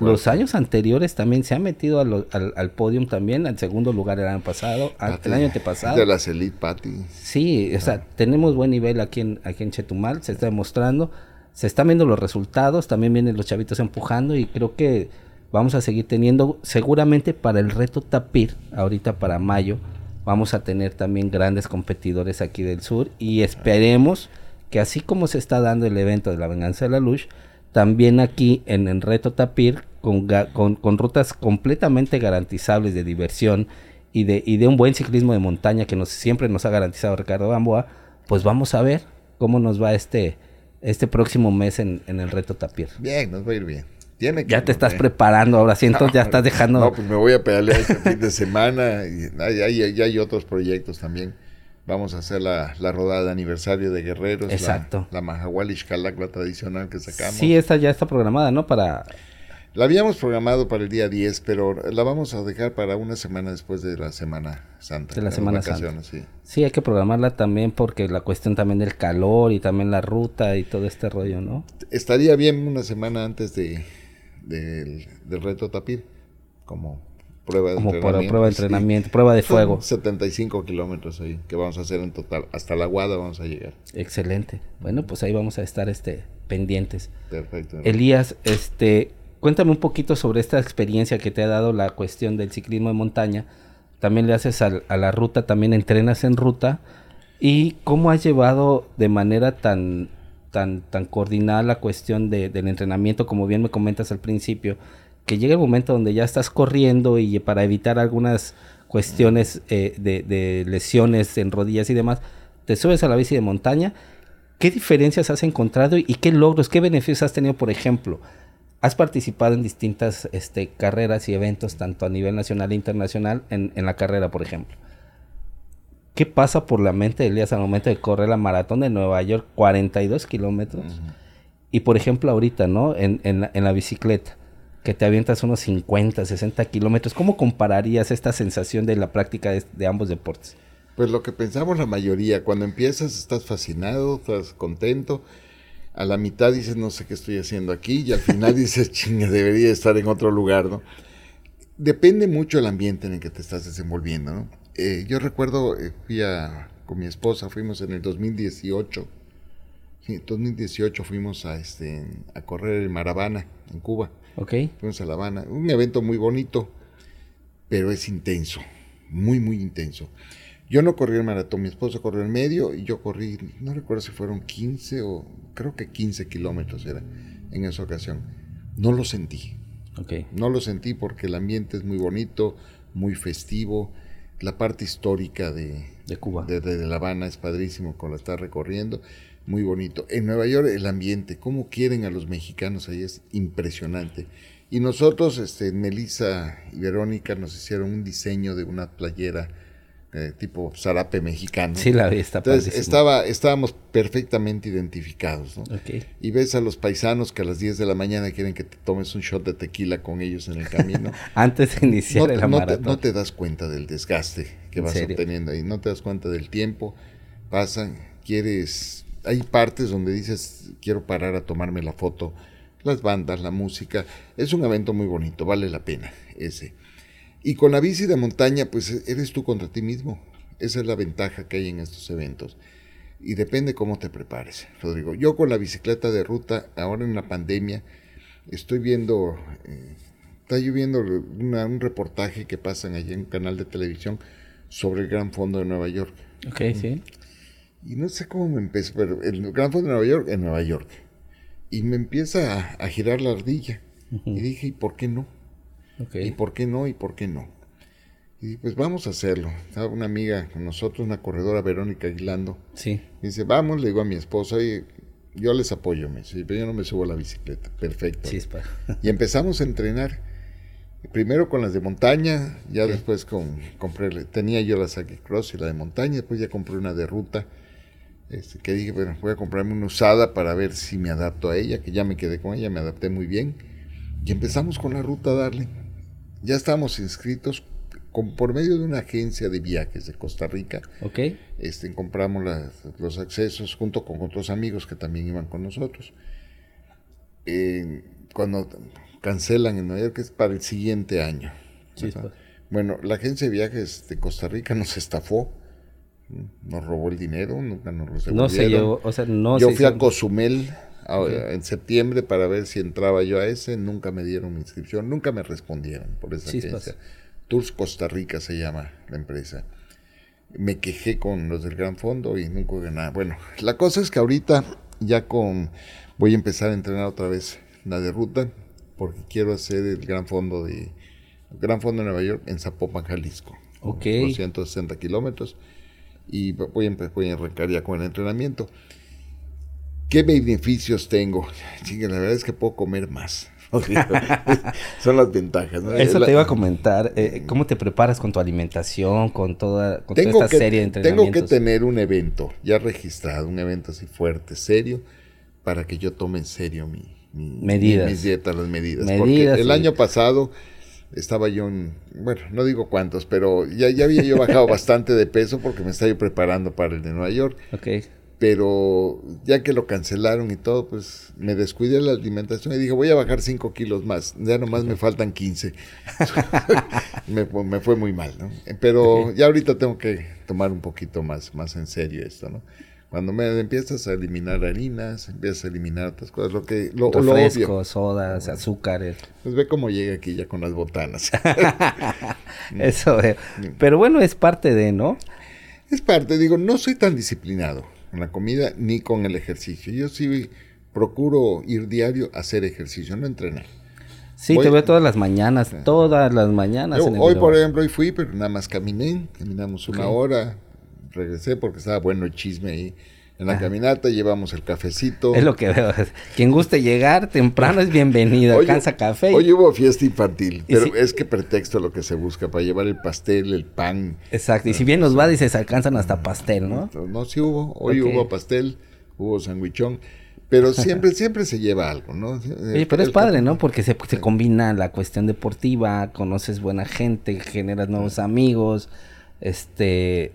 Los años anteriores también se ha metido al, al podium también, al segundo lugar el año pasado, el año antepasado. De las Elite Pati. Sí, o sea, ah. tenemos buen nivel aquí en, aquí en Chetumal, se está demostrando, se están viendo los resultados, también vienen los chavitos empujando y creo que vamos a seguir teniendo, seguramente para el reto Tapir, ahorita para mayo, vamos a tener también grandes competidores aquí del sur y esperemos que así como se está dando el evento de la venganza de la luz, también aquí en el reto Tapir, con, con, rutas completamente garantizables de diversión y de, y de un buen ciclismo de montaña que nos, siempre nos ha garantizado Ricardo Gamboa, pues vamos a ver cómo nos va este, este próximo mes en, el reto Tapir. Bien, nos va a ir bien. Tiene ya te estás preparando ahora sí, entonces ya [LAUGHS] estás dejando... No, pues me voy a pedalear este fin de semana y hay, hay otros proyectos también. Vamos a hacer la, la, rodada de aniversario de Guerreros. Exacto. La, la Mahahuali la tradicional que sacamos. Sí, esta ya está programada, ¿no? Para... La habíamos programado para el día 10, pero la vamos a dejar para una semana después de la Semana Santa. De la Semana Santa. Sí. sí, hay que programarla también porque la cuestión también del calor y también la ruta y todo este rollo, ¿no? Estaría bien una semana antes de, del reto Tapir, como prueba de Como entrenamiento. prueba de sí. entrenamiento, prueba de fuego. 75 kilómetros ahí que vamos a hacer en total. Hasta la Guada vamos a llegar. Excelente. Bueno, pues ahí vamos a estar este pendientes. Perfecto. Elías, este, cuéntame un poquito sobre esta experiencia que te ha dado la cuestión del ciclismo de montaña. También le haces a, la ruta, también entrenas en ruta. ¿Y cómo has llevado de manera tan, tan, tan coordinada la cuestión de- del entrenamiento, como bien me comentas al principio, que llega el momento donde ya estás corriendo y para evitar algunas cuestiones eh, de, de lesiones en rodillas y demás, te subes a la bici de montaña ¿Qué diferencias has encontrado y qué logros, qué beneficios has tenido, por ejemplo? Has participado en distintas este, carreras y eventos, tanto a nivel nacional e internacional, en, en la carrera, por ejemplo. ¿Qué pasa por la mente de Elías al momento de correr la maratón de Nueva York, 42 kilómetros? Y por ejemplo, ahorita, ¿no? En, en la, en la bicicleta, que te avientas unos 50, 60 kilómetros. ¿Cómo compararías esta sensación de la práctica de, ambos deportes? Pues lo que pensamos la mayoría, cuando empiezas estás fascinado, estás contento, a la mitad dices no sé qué estoy haciendo aquí y al final [LAUGHS] dices chinga, debería estar en otro lugar, ¿no? Depende mucho el ambiente en el que te estás desenvolviendo, ¿no? Eh, yo recuerdo, eh, fui a, con mi esposa, fuimos en el 2018, sí, 2018 fuimos a, este, a correr el Maravana en Cuba, ¿Ok? fuimos a La Habana, un evento muy bonito, pero es intenso, muy, muy intenso. Yo no corrí el maratón, mi esposo corrió el medio y yo corrí, no recuerdo si fueron 15 o creo que 15 kilómetros era en esa ocasión. No lo sentí, Ok. no lo sentí porque el ambiente es muy bonito, muy festivo, la parte histórica de, De Cuba. de, de- de La Habana es padrísimo cuando la está recorriendo, muy bonito. En Nueva York el ambiente, cómo quieren a los mexicanos ahí es impresionante. Y nosotros, este, Melissa y Verónica nos hicieron un diseño de una playera eh, tipo zarape mexicano. Sí, la vi, está Entonces padrísimo. estaba, estábamos perfectamente identificados, ¿no? Ok. Y ves a los paisanos que a las 10 de la mañana quieren que te tomes un shot de tequila con ellos en el camino. [LAUGHS] Antes de iniciar no, el no te, no te das cuenta del desgaste que ¿En vas obteniendo ahí, no te das cuenta del tiempo, pasan, quieres, hay partes donde dices, quiero parar a tomarme la foto, las bandas, la música, es un evento muy bonito, vale la pena ese. Y con la bici de montaña, pues eres tú contra ti mismo, esa es la ventaja que hay en estos eventos. Y depende cómo te prepares, Rodrigo. Yo con la bicicleta de ruta, ahora en la pandemia, estoy viendo, eh, está yo viendo una- un reportaje que pasan allí en un canal de televisión sobre el Gran Fondo de Nueva York. Ok, sí. Y no sé cómo me empezó, pero el Gran Fondo de Nueva York, en Nueva York. Y me empieza a, a girar la ardilla. Y dije, ¿y por qué no? ¿Y por qué no? ¿Y por qué no? Y dije, pues vamos a hacerlo. Estaba una amiga con nosotros, una corredora, Verónica Aguilando. Sí. Dice, vamos, le digo a mi esposa, oye, yo les apoyo, me dice, pero yo no me subo a la bicicleta. Perfecto. Chispa. Y empezamos a entrenar. Primero con las de montaña, ya después con compré, tenía yo la Saki Cross y la de montaña, después ya compré una de ruta. Este, que dije, bueno, voy a comprarme una usada para ver si me adapto a ella, que ya me quedé con ella, me adapté muy bien. Y empezamos con la ruta a darle. Ya estábamos inscritos con, por medio de una agencia de viajes de Costa Rica. Ok. Este, compramos las- los accesos junto con otros amigos que también iban con nosotros. Eh, cuando cancelan en Nueva York es para el siguiente año. Chispa. ¿verdad? Bueno, la agencia de viajes de Costa Rica nos estafó, nos robó el dinero, nunca nos lo No se devolvieron. llevó, o sea, no yo se fui a Cozumel a- en septiembre para ver si entraba yo a ese, nunca me dieron mi inscripción, nunca me respondieron por esa Chispas. agencia. Tours Costa Rica se llama la empresa. Me quejé con los del Gran Fondo y nunca hubo nada. Bueno, la cosa es que ahorita ya con voy a empezar a entrenar otra vez la de ruta porque quiero hacer el Gran Fondo de Gran Fondo de Nueva York en Zapopan, Jalisco. Ok. 260 kilómetros y voy a, voy a arrancar ya con el entrenamiento. ¿Qué beneficios tengo? La verdad es que puedo comer más. [LAUGHS] Son las ventajas. ¿no? Eso La- te iba a comentar. eh, ¿Cómo te preparas con tu alimentación, con toda, con toda tengo esta que, serie de tengo que entrenamientos? tener un evento ya registrado, un evento así fuerte, serio, para que yo tome en serio mi, mi- Medidas. mi- mis dietas, las medidas. Medidas, Porque el año pasado estaba yo en, bueno, no digo cuántos, pero ya, ya había yo bajado [LAUGHS] bastante de peso porque me estaba yo preparando para el de Nueva York. Ok. pero ya que lo cancelaron y todo, pues me descuidé la alimentación y dije, voy a bajar 5 kilos más, ya nomás me faltan 15. [LAUGHS] [LAUGHS] me, me, fue muy mal, ¿no? Pero ya ahorita tengo que tomar un poquito más, más en serio esto, ¿no? Cuando me empiezas a eliminar harinas, empiezas a eliminar otras cosas, lo que lo, Refrescos, sodas, azúcares. Pues ve cómo llega aquí ya con las botanas. [LAUGHS] Eso, pero bueno, es parte de, ¿no? Es parte, digo, no soy tan disciplinado con la comida ni con el ejercicio. Yo sí procuro ir diario a hacer ejercicio, no entrenar. Sí, te veo todas las mañanas, todas las mañanas. hoy, por ejemplo, hoy fui, pero nada más caminé, caminamos una hora, regresé porque estaba bueno el chisme ahí. En la caminata llevamos el cafecito. Es lo que veo. [LAUGHS] Quien guste llegar temprano es bienvenido. Alcanza café. Hoy hubo fiesta infantil, pero es que pretexto lo que se busca para llevar el pastel, el pan. Exacto. Y si bien nos va, dices, alcanzan hasta pastel, ¿no? No, sí hubo. Hoy hubo pastel, hubo sandwichón. Pero [LAUGHS] siempre, siempre se lleva algo, ¿no? Oye, pero es padre, ¿no? Porque se, se combina la cuestión deportiva, conoces buena gente, generas nuevos amigos, este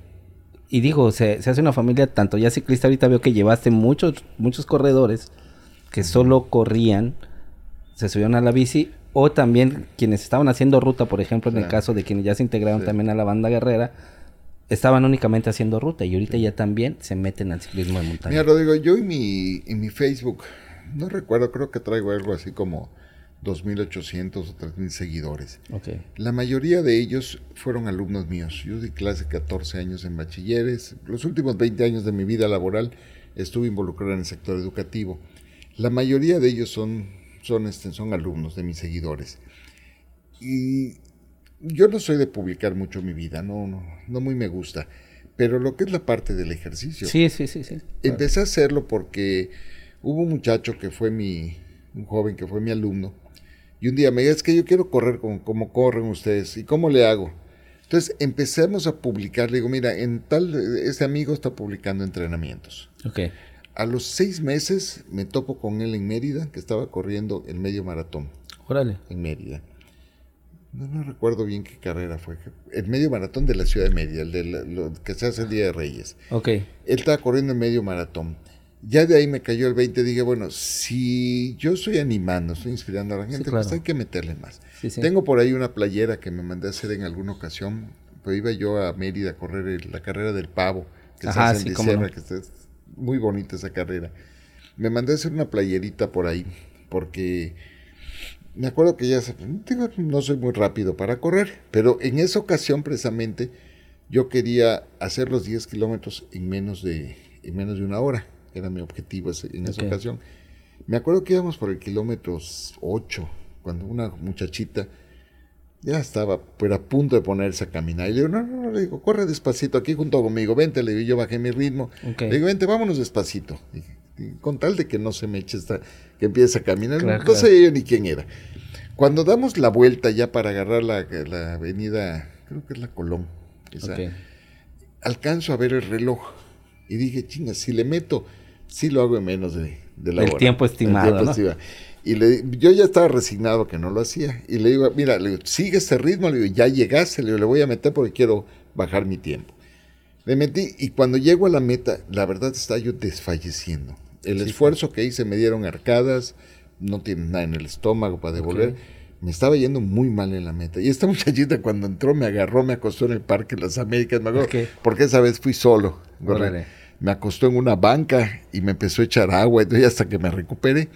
y digo, se, se, hace una familia tanto ya ciclista, ahorita veo que llevaste muchos, muchos corredores que solo corrían, se subieron a la bici, o también quienes estaban haciendo ruta, por ejemplo, en el caso de quienes ya se integraron también a la banda guerrera, estaban únicamente haciendo ruta y ahorita ya también se meten al ciclismo de montaña. Mira, Rodrigo, yo en mi, en mi Facebook, no recuerdo, creo que traigo algo así como 2.800 o 3.000 seguidores. Okay. La mayoría de ellos fueron alumnos míos. Yo di clase 14 años en bachilleres. Los últimos 20 años de mi vida laboral estuve involucrado en el sector educativo. La mayoría de ellos son, son, este, son alumnos de mis seguidores. Y yo no soy de publicar mucho mi vida, no, no, no muy me gusta. Pero lo que es la parte del ejercicio. Sí, sí, sí, sí. Empecé a hacerlo porque hubo un muchacho que fue mi, un joven que fue mi alumno, y un día me dijo, es que yo quiero correr como, corren ustedes. ¿Y cómo le hago? Entonces empezamos a publicar. Le digo, mira, en tal, ese amigo está publicando entrenamientos. Ok. A los seis meses me topo con él en Mérida, que estaba corriendo el medio maratón. Órale. En Mérida. No, no recuerdo bien qué carrera fue. El medio maratón de la ciudad de Mérida, el de lo, que se hace el Día de Reyes. Ok. Él estaba corriendo el medio maratón. Ya de ahí me cayó el 20, dije, bueno, si yo estoy animando, estoy inspirando a la gente, pues hay que meterle más. Tengo por ahí una playera que me mandé a hacer en alguna ocasión, pues iba yo a Mérida a correr la carrera del pavo, que se hace en diciembre, que es muy bonita esa carrera. Me mandé a hacer una playerita por ahí, porque me acuerdo que ya no soy muy rápido para correr, pero en esa ocasión precisamente yo quería hacer los 10 kilómetros en menos de, en menos de una hora era mi objetivo en esa ocasión. Me acuerdo que íbamos por el kilómetro 8, cuando una muchachita ya estaba pero a punto de ponerse a caminar. Y le digo, no, no, no, le digo, corre despacito aquí junto conmigo, vente, le digo, yo bajé mi ritmo. Le digo, vente, vámonos despacito. con tal de que no se me eche esta, que empiece a caminar. no sé yo ni quién era. Cuando damos la vuelta ya para agarrar la, la avenida, creo que es la Colón, alcanzo a ver el reloj y dije, chinga, si le meto sí lo hago en menos de, la el Tiempo estimado, ¿no? Y le, yo ya estaba resignado que no lo hacía. Y le digo, mira, le digo, sigue este ritmo, le digo, ya llegaste, le, le voy a meter porque quiero bajar mi tiempo. Le metí y cuando llego a la meta, la verdad está yo desfalleciendo. El esfuerzo que hice, me dieron arcadas, no tiene nada en el estómago para devolver. Me estaba yendo muy mal en la meta. Y esta [LAUGHS] muchachita cuando entró me agarró, me acostó en el Parque de las Américas, me acuerdo, porque esa vez fui solo me acostó en una banca y me empezó a echar agua, y hasta que me recupere.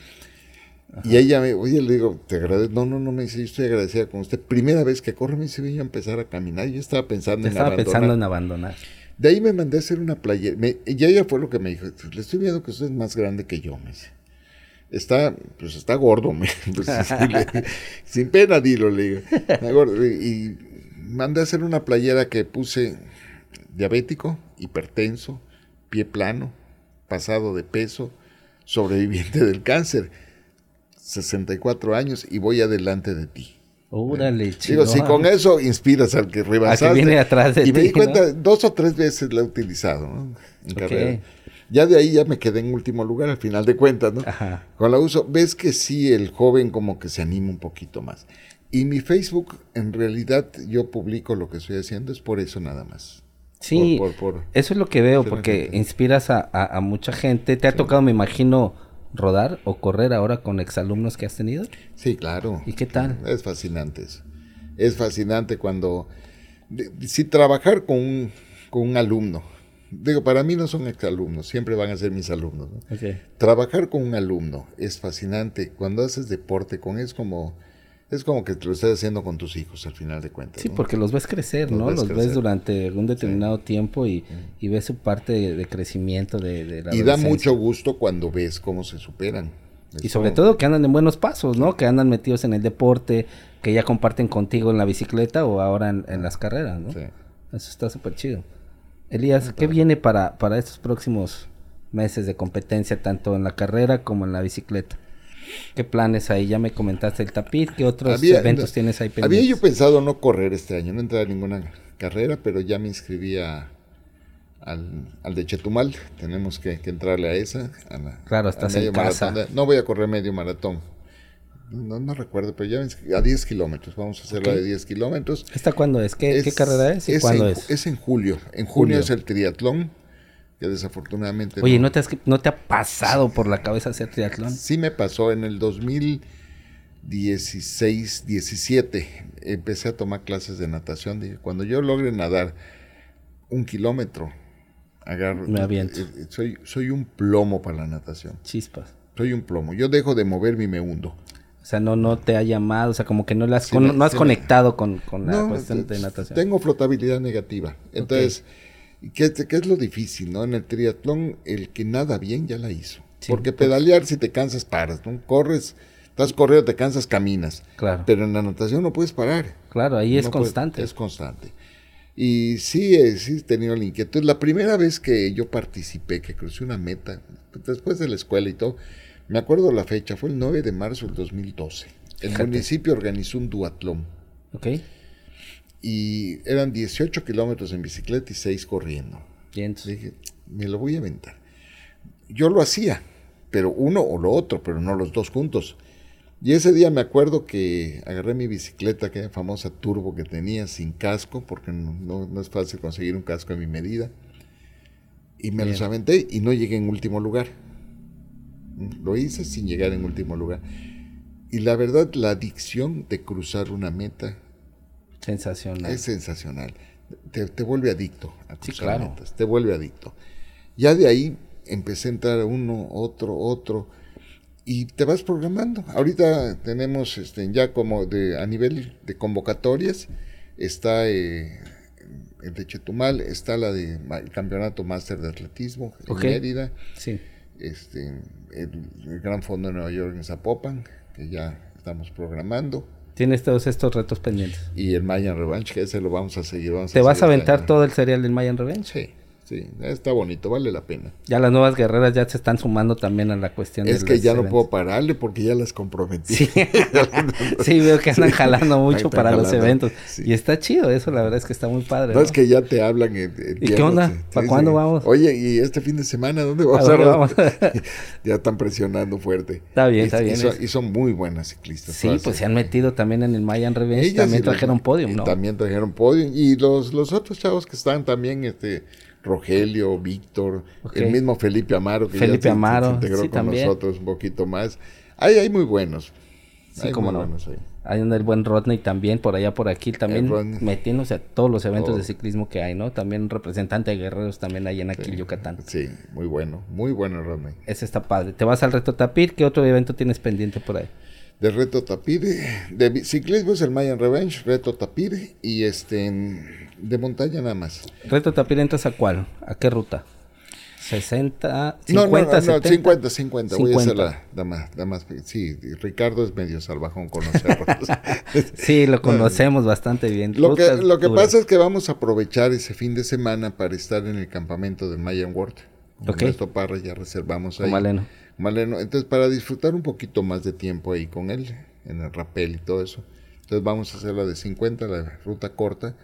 Y ella me, oye, le digo, te agradezco. No, no, no, me dice, yo estoy agradecida con usted. Primera vez que corre, me dice, voy a empezar a caminar. Yo estaba pensando en estaba pensando en abandonar. De ahí me mandé a hacer una playera. y ella fue lo que me dijo, le estoy viendo que usted es más grande que yo, me dice. Está, pues está gordo, me, pues, [LAUGHS] sin pena dilo, le digo. Gordo, y mandé a hacer una playera que puse diabético, hipertenso, pie plano, pasado de peso, sobreviviente del cáncer, 64 años y voy adelante de ti. Órale, Digo, si con eso inspiras al que rebasaste. viene atrás de y me di cuenta, dos o tres veces la he utilizado ¿no? en carrera. Ya de ahí ya me quedé en último lugar al final de cuentas, ¿no? Con la uso, ves que sí, el joven como que se anima un poquito más. Y mi Facebook, en realidad, yo publico lo que estoy haciendo, es por eso nada más. Sí, por- por- por- eso es lo que veo, porque inspiras a, a- a mucha gente. ¿Te ha tocado, me imagino, rodar o correr ahora con exalumnos que has tenido? Sí, claro. ¿Y qué tal? Es fascinante eso. Es fascinante cuando... de- Si trabajar con un, con un alumno, digo, para mí no son exalumnos, siempre van a ser mis alumnos. ¿no? Ok. Trabajar con un alumno es fascinante. Cuando haces deporte con es como... Es como que te lo estás haciendo con tus hijos al final de cuentas. Sí, ¿no? porque los ves crecer, Los ¿no? ves los crecer. ves durante un determinado tiempo y, y ves su parte de, de crecimiento de, de la Y da mucho gusto cuando ves cómo se superan. Y sobre como- todo que andan en buenos pasos, ¿no? Que andan metidos en el deporte, que ya comparten contigo en la bicicleta o ahora en, en las carreras, ¿no? Sí. Eso está súper chido. Elías, ¿qué viene para, para estos próximos meses de competencia, tanto en la carrera como en la bicicleta? ¿Qué planes hay? Ya me comentaste el tapir, ¿qué otros Había- eventos tienes ahí Había pendientes? yo pensado no correr este año, no entrar a ninguna carrera, pero ya me inscribí a- al, al de Chetumal. Tenemos que, que entrarle a esa. a la- Claro, estás en medio casa. maratón no voy a correr medio maratón. No, no recuerdo, pero ya me inscri- a 10 kilómetros. Vamos a hacer la Ok. de 10 kilómetros. ¿Esta cuándo es? ¿Qué, qué carrera es y cuándo en, es? Es en julio. En junio Julio. es el triatlón, que desafortunadamente... Oye, ¿no te, has- ¿no te ha pasado por la cabeza hacer triatlón? Sí me pasó en el 2016, 17. Empecé a tomar clases de natación. Dije, cuando yo logre nadar un kilómetro, agarro. Me aviento. eh, eh, Soy, soy un plomo para la natación. Chispas. Soy un plomo. Yo dejo de moverme y me hundo. O sea, no, no te ha llamado, o sea, como que no, Sí con- me- no has sí conectado con, con la No, cuestión de natación. Tengo flotabilidad negativa. Entonces, ¿qué, qué es lo difícil, no? En el triatlón, el que nada bien ya la hizo. Sí, Porque pues- pedalear, si te cansas, paras, ¿no? Corres, estás corriendo, te cansas, caminas. Claro, Pero en la natación no puedes parar. claro, ahí es puedes- constante. es constante. Y sí, eh, sí he tenido la inquietud. La primera vez que yo participé, que crucé una meta, después de la escuela y todo, me acuerdo la fecha, fue el 9 de marzo del 2012. El Fíjate. municipio organizó un duatlón ¿Ok? Y eran 18 kilómetros en bicicleta y 6 corriendo. Entonces, Dije, me lo voy a aventar. Yo lo hacía, pero uno o lo otro, pero no los dos juntos. Y ese día me acuerdo que agarré mi bicicleta, aquella famosa turbo que tenía, sin casco, porque no, no- no es fácil conseguir un casco a mi medida. Y me los Bien. aventé y no llegué en último lugar. Lo hice sin llegar en último lugar. Y la verdad, la adicción de cruzar una meta sensacional. es sensacional. Te, te vuelve adicto a Sí, cruzar claro. te vuelve adicto. Ya de ahí empecé a entrar uno, otro, otro, y te vas programando. Ahorita tenemos este, ya como de, a nivel de convocatorias, está eh, el de Chetumal, está la de el campeonato máster de atletismo en. Mérida, Sí. este, el, el Gran Fondo de Nueva York en Zapopan, que ya estamos programando. Tienes todos estos retos pendientes. Y el Mayan Revenge, que ese lo vamos a seguir. vamos ¿Te vas a aventar trayendo. todo el serial del Mayan Revenge? Sí, sí, está bonito, vale la pena. Ya las nuevas guerreras ya se están sumando también a la cuestión Es de que ya no puedo pararle porque ya las comprometí. Sí. [LAUGHS] [LAUGHS] sí, veo que andan jalando mucho para los eventos. sí. Y está chido eso, la verdad es que está muy padre. No, ¿no? es que ya te hablan. en- en ¿Y qué onda? ¿Para cuándo vamos? Oye, ¿y este fin de semana dónde ¿A vamos [LAUGHS] ya están presionando fuerte. Está bien, Y- está y bien, son- Y son muy buenas ciclistas. sí, pues se han metido también en el Mayan Revenge. Ellas también trajeron podium, y ¿no? También trajeron podium. Y los, los otros chavos que están también, este, Rogelio, Víctor, el mismo Felipe Amaro, que Felipe ya se- se, Amaro, integró sí, con también. nosotros un poquito más. Hay, hay muy buenos. Sí, muy no. buenos ahí. Hay un el buen Rodney también, por allá, por aquí, también metiéndose a todos los eventos de ciclismo que hay, ¿no? También un representante de guerreros también hay en aquí en Yucatán. Sí, muy bueno, muy bueno Rodney. Ese está padre. Te vas al reto Tapir, ¿qué otro evento tienes pendiente por ahí? De Reto Tapire, de bi- ciclismo es el Mayan Revenge, Reto Tapire y este de montaña nada más. Reto Tapir entras a cuál? ¿A qué ruta? 60, 50, no, no, no, no, 70. 50, 50, voy a hacer 50. la, la más, la más, sí, Ricardo es medio salvajón con los cerros. [LAUGHS] Sí, lo conocemos bastante bien. Lo que, lo que duras. pasa es que vamos a aprovechar ese fin de semana para estar en el campamento del Mayan World. Con Ok. Ernesto Parra ya reservamos Con ahí. Maleno. Maleno. Entonces, para disfrutar un poquito más de tiempo ahí con él, en el rapel y todo eso. Entonces, vamos a hacer la de 50, la ruta corta.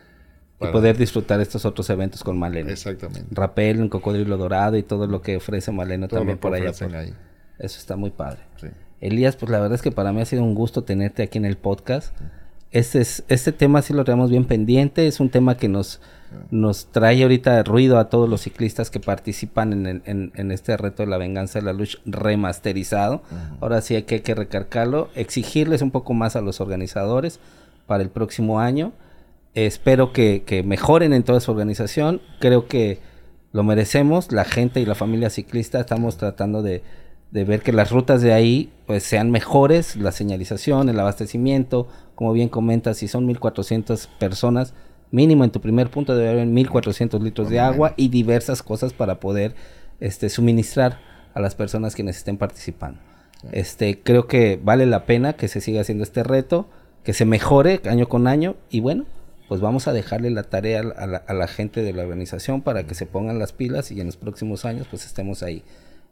Y poder disfrutar estos otros eventos con Maleno. Exactamente. Rapel, un cocodrilo dorado y todo lo que ofrece Maleno Todo también por allá. por- ahí. Eso está muy padre. Sí. Elías, pues la verdad es que para mí ha sido un gusto tenerte aquí en el podcast. este, es, este tema sí lo tenemos bien pendiente, es un tema que nos, nos trae ahorita ruido a todos los ciclistas que participan en, en, en este reto de la venganza de la luz remasterizado. Ahora sí hay que, hay que recargarlo, exigirles un poco más a los organizadores para el próximo año. Espero que, que mejoren en toda su organización. Creo que lo merecemos, la gente y la familia ciclista estamos tratando de, de ver que las rutas de ahí pues sean mejores, la señalización, el abastecimiento, como bien comentas, si son 1400 personas, mínimo en tu primer punto debe haber 1400 litros de agua y diversas cosas para poder este suministrar a las personas quienes estén participando. Este, creo que vale la pena que se siga haciendo este reto, que se mejore año con año y bueno, pues vamos a dejarle la tarea a la, a la gente de la organización para que se pongan las pilas y en los próximos años pues estemos ahí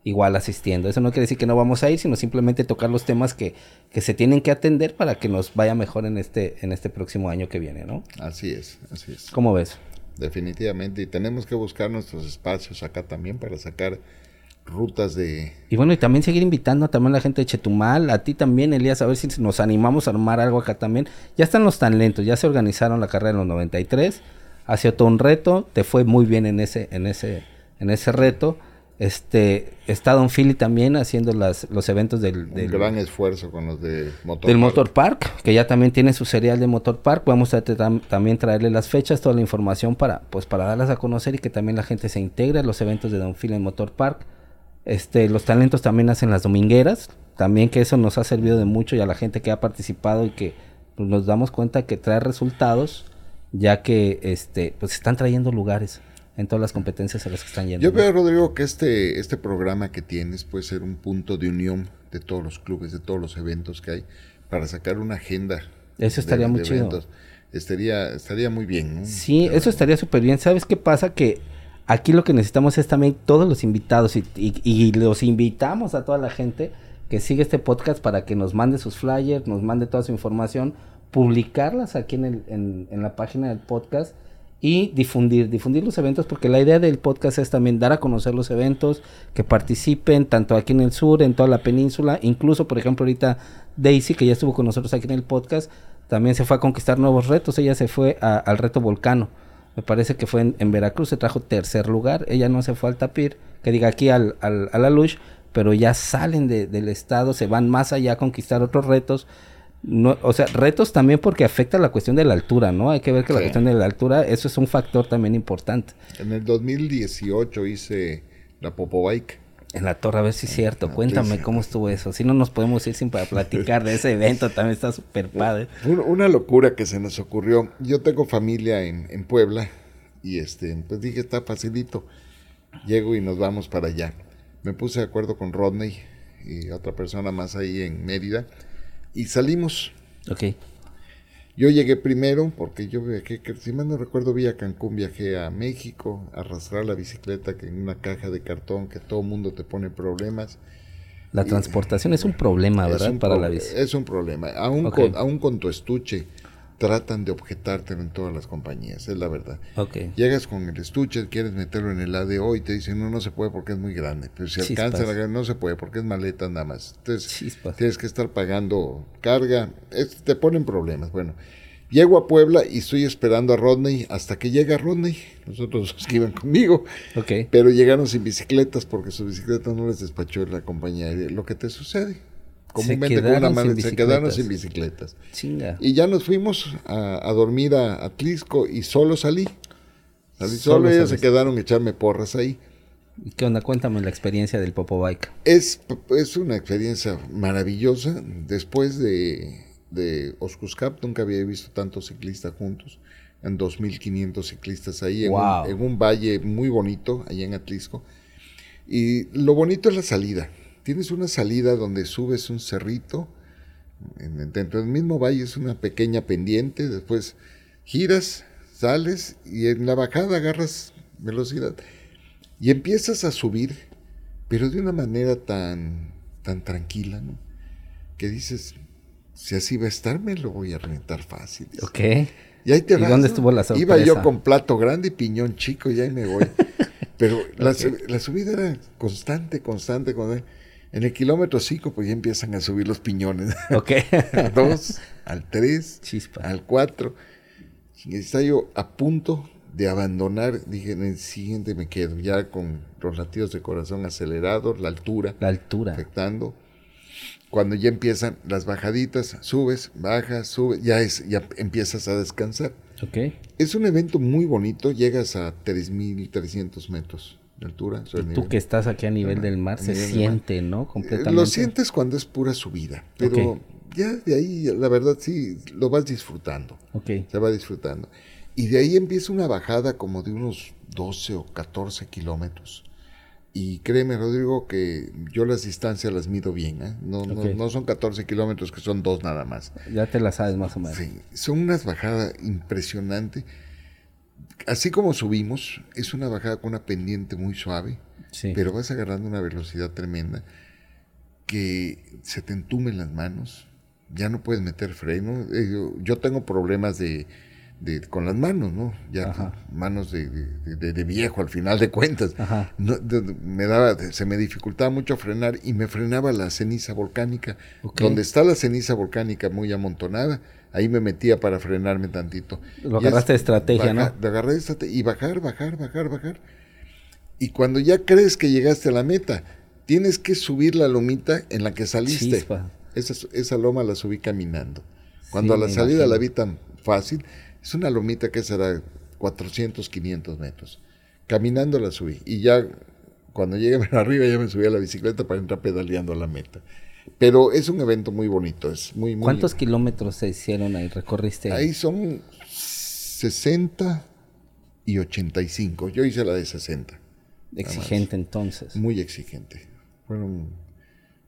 igual asistiendo. Eso no quiere decir que no vamos a ir, sino simplemente tocar los temas que, que se tienen que atender para que nos vaya mejor en este, en este próximo año que viene, ¿no? Así es, así es. ¿Cómo ves? Definitivamente. Y tenemos que buscar nuestros espacios acá también para sacar rutas de... Y bueno, y también seguir invitando también a la gente de Chetumal, a ti también, Elías, a ver si nos animamos a armar algo acá también. Ya están los tan lentos, ya se organizaron la carrera en los 93, ha sido todo un reto, te fue muy bien en ese, en ese, en ese reto. Este, está Don Philly también haciendo las, los eventos del, del, Un gran esfuerzo con los de Motor del Motor Park, que ya también tiene su serial de Motor Park. Vamos a también traerle las fechas, toda la información para, pues, para darlas a conocer y que también la gente se integre a los eventos de Don Philly en Motor Park. Este, los talentos también hacen las domingueras, también que eso nos ha servido de mucho y a la gente que ha participado y que pues, nos damos cuenta que trae resultados, ya que este, pues están trayendo lugares en todas las competencias a las que están yendo. Yo veo, Rodrigo, que este, este programa que tienes puede ser un punto de unión de todos los clubes, de todos los eventos que hay, para sacar una agenda. Eso estaría de- muy de chido. eventos. Estaría, estaría muy bien, ¿no? Sí, eso estaría súper bien. ¿Sabes qué pasa? Que aquí lo que necesitamos es también todos los invitados y, los invitamos a toda la gente que sigue este podcast para que nos mande sus flyers, nos mande toda su información, publicarlas aquí en, el, en la página del podcast y difundir, difundir los eventos, porque la idea del podcast es también dar a conocer los eventos, que participen tanto aquí en el sur, en toda la península, incluso por ejemplo ahorita Daisy, que ya estuvo con nosotros aquí en el podcast, también se fue a conquistar nuevos retos, ella se fue a- al reto Volcano, me parece que fue en, en Veracruz, se trajo tercer lugar, ella no se fue al Tapir, que diga aquí al, al- a la Lush, pero ya salen de- del estado, se van más allá a conquistar otros retos, no, o sea, retos también porque afecta la cuestión de la altura, ¿no? Hay que ver que la cuestión de la altura, eso es un factor también importante. En el 2018 hice la Popobike. En la torre, a ver si es cierto. Ah, Cuéntame cómo estuvo eso. Si no nos podemos ir sin para platicar de ese evento, también está súper padre. [LAUGHS] Una locura que se nos ocurrió. Yo tengo familia en, en Puebla y este, pues dije, está facilito. Llego y nos vamos para allá. Me puse de acuerdo con Rodney y otra persona más ahí en Mérida y salimos. Ok. Yo llegué primero porque yo viajé, que si mal no recuerdo, vi a Cancún, viajé a México, a arrastrar la bicicleta que en una caja de cartón que todo mundo te pone problemas. La transportación es un problema, ¿verdad? un Para pro- la bici. Es un problema. Aún, con, aún con tu estuche, tratan de objetártelo en todas las compañías, es la verdad. Ok. Llegas con el estuche, quieres meterlo en el ADO y te dicen, no, no se puede porque es muy grande. Pero si Chispas. alcanza, la- no se puede porque es maleta nada más. Entonces, Chispas. tienes que estar pagando carga. Es- te ponen problemas. Bueno, llego a Puebla y estoy esperando a Rodney hasta que llega Rodney. Nosotros los que iban conmigo. Ok. Pero llegaron sin bicicletas porque sus bicicletas no les despachó la compañía aérea. Lo que te sucede. Comúnmente con una mala- se quedaron sin bicicletas. Chinga. Y ya nos fuimos a, a dormir a Atlisco y solo salí. Salí Solo solo, ellas se quedaron a echarme porras ahí. ¿Y ¿Qué onda? Cuéntame la experiencia del Popo Bike. Es, es una experiencia maravillosa. Después de, de Oscuscap nunca había visto tantos ciclistas juntos. En 2.500 ciclistas ahí, en, Wow. un, en un valle muy bonito, allá en Atlisco. Y lo bonito es la salida. Tienes una salida donde subes un cerrito. en- dentro del mismo valle es una pequeña pendiente. Después giras, sales y en la bajada agarras velocidad. Y empiezas a subir, pero de una manera tan, tan tranquila, ¿no? Que dices, si así va a estar, me lo voy a reventar fácil. dices. Ok. Y ahí te ¿Y vas, dónde ¿no? estuvo la Iba yo sorpresa? con plato grande y piñón chico y ahí me voy. [LAUGHS] Pero la, Ok. su- la subida era constante, constante, constante. En el kilómetro 5, pues ya empiezan a subir los piñones. Ok. [LAUGHS] al 2, al 3, Chispa. al 4. Está yo a punto de abandonar. Dije, en el siguiente me quedo, ya con los latidos de corazón acelerados, la altura La altura. afectando. Cuando ya empiezan las bajaditas, subes, bajas, subes, ya, es, ya empiezas a descansar. Ok. Es un evento muy bonito, llegas a 3.300 metros de altura. sobre el Tú nivel. que estás aquí a nivel del mar, se del mar. siente, ¿no? Eh, Completamente. Lo sientes cuando es pura subida, pero Ok. ya de ahí, la verdad, sí, lo vas disfrutando, Ok. se va disfrutando. Y de ahí empieza una bajada como de unos 12 o 14 kilómetros. Y créeme, Rodrigo, que yo las distancias las mido bien, ¿eh? no, no- Ok. no son 14 kilómetros, que son dos nada más. Ya te la sabes más o menos. Sí, son unas bajadas impresionantes. Así como subimos, es una bajada con una pendiente muy suave, Sí. pero vas agarrando una velocidad tremenda que se te entumen las manos, ya no puedes meter freno. Eh, yo, tengo problemas de, de- con las manos, ¿no? Ya Ajá. manos de, de- viejo al final de cuentas. No, me daba, se me dificultaba mucho frenar y me frenaba la ceniza volcánica. Donde está la ceniza volcánica muy amontonada, ahí me metía para frenarme tantito. Lo agarraste es de estrategia, ¿no? Lo agarré de estrategia y bajar, bajar, bajar, bajar. Y cuando ya crees que llegaste a la meta, tienes que subir la lomita en la que saliste. Esa, esa loma la subí caminando. Cuando Sí, a la salida imagino. la vi tan fácil, es una lomita que será 400, 500 metros. Caminando la subí. Y ya cuando llegué [LAUGHS] arriba ya me subí a la bicicleta para entrar pedaleando a la meta. Pero es un evento muy bonito. Es muy, muy, ¿Cuántos kilómetros se hicieron ahí? ¿Recorriste? Ahí son 60 y 85. Yo hice la de 60. Exigente entonces. Muy exigente. Fueron,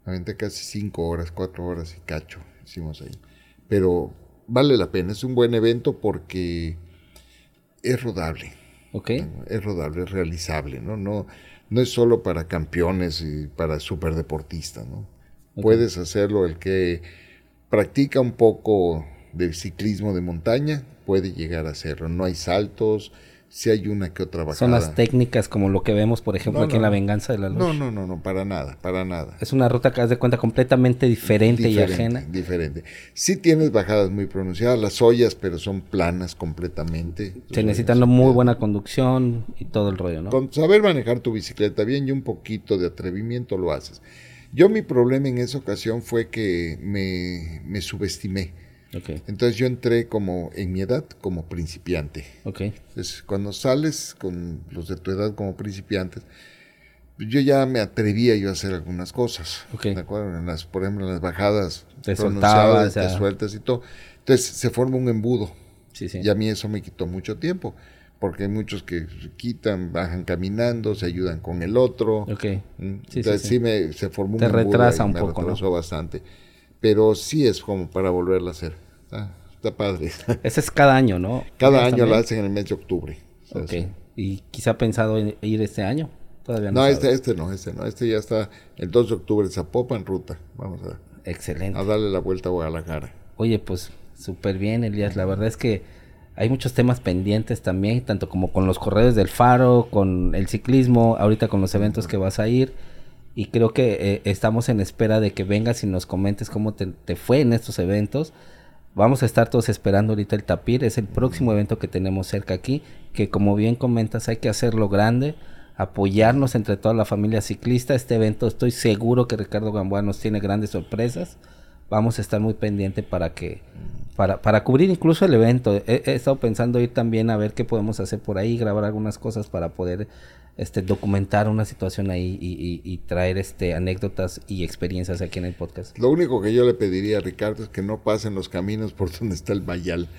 aventé casi 5 horas, 4 horas y cacho hicimos ahí. Pero vale la pena, es un buen evento porque es rodable. Ok. Es rodable, es realizable, ¿no? No, no es solo para campeones y para superdeportistas, ¿no? Puedes hacerlo el que practica un poco de ciclismo de montaña, puede llegar a hacerlo. No hay saltos, si hay una que otra bajada. Son las técnicas como lo que vemos, por ejemplo, No, aquí en. La Venganza de la Luz. No, no, no, no, para nada, para nada. Es una ruta que haz de cuenta completamente diferente, Diferente, y ajena. Diferente. Sí tienes bajadas muy pronunciadas, las ollas, pero son planas completamente. Se necesita una muy buena conducción y todo el rollo, ¿no? Con saber manejar tu bicicleta bien y un poquito de atrevimiento lo haces. Yo mi problema en esa ocasión fue que me, me subestimé. Ok, Entonces yo entré como en mi edad como principiante. ok. Entonces cuando sales con los de tu edad como principiantes, yo ya me atrevía yo a hacer algunas cosas. Ok. ¿De acuerdo? En las, por ejemplo, en las bajadas Te pronunciadas, soltabas, te sueltas y todo. Entonces se forma un embudo. Sí, sí. Y a mí eso me quitó mucho tiempo, porque hay muchos que quitan, bajan caminando, se ayudan con el otro. Ok. ¿Mm? Sí, Entonces sí, sí, me se formó Te retrasa un me poco, ¿no? retrasó bastante. Pero sí es como para volverlo a hacer. Está, está padre. [LAUGHS] Ese es cada año, ¿no? Cada ¿Ustedes año lo también? hacen en el mes de octubre. Ok. ¿Y quizá ha pensado en ir este año? Todavía no. No, este, este no, este no. Este ya está el 2 de octubre, Zapopan, ruta. Vamos a, Excelente. a darle la vuelta a Guadalajara. Oye, pues súper bien, Elías. La verdad es que hay muchos temas pendientes también, tanto como con los corredores del faro, con el ciclismo, ahorita con los eventos que vas a ir. Y creo que eh, estamos en espera de que vengas y nos comentes cómo te, te fue en estos eventos. Vamos a estar todos esperando ahorita el tapir. Es el próximo evento que tenemos cerca aquí. Que como bien comentas, hay que hacerlo grande. Apoyarnos entre toda la familia ciclista. Este evento estoy seguro que Ricardo Gamboa nos tiene grandes sorpresas vamos a estar muy pendiente para que para, para cubrir incluso el evento. He, he estado pensando ir también a ver qué podemos hacer por ahí, grabar algunas cosas para poder este documentar una situación ahí y, y- y traer este anécdotas y experiencias aquí en el podcast. Lo único que yo le pediría a Ricardo es que no pasen los caminos por [LAUGHS] donde está el Bayal.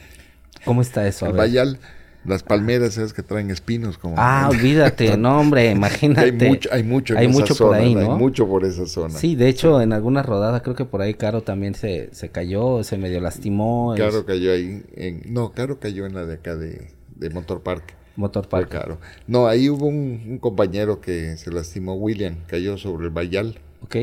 ¿Cómo está eso? A El ver. Bayal, las palmeras esas que traen espinos. Como Ah, olvídate, [LAUGHS] no hombre, imagínate. Hay mucho, hay mucho, en Hay esa mucho zona, por ahí, ¿no? Hay mucho por esa zona. Sí, de hecho, en alguna rodada creo que por ahí Caro también se, se cayó, se medio lastimó. es- Caro cayó ahí. En, no, Caro cayó en la de acá de, de Motor Park. Motor Fue Park. Caro. No, ahí hubo un, un compañero que se lastimó, William, cayó sobre el Bayal. Ok.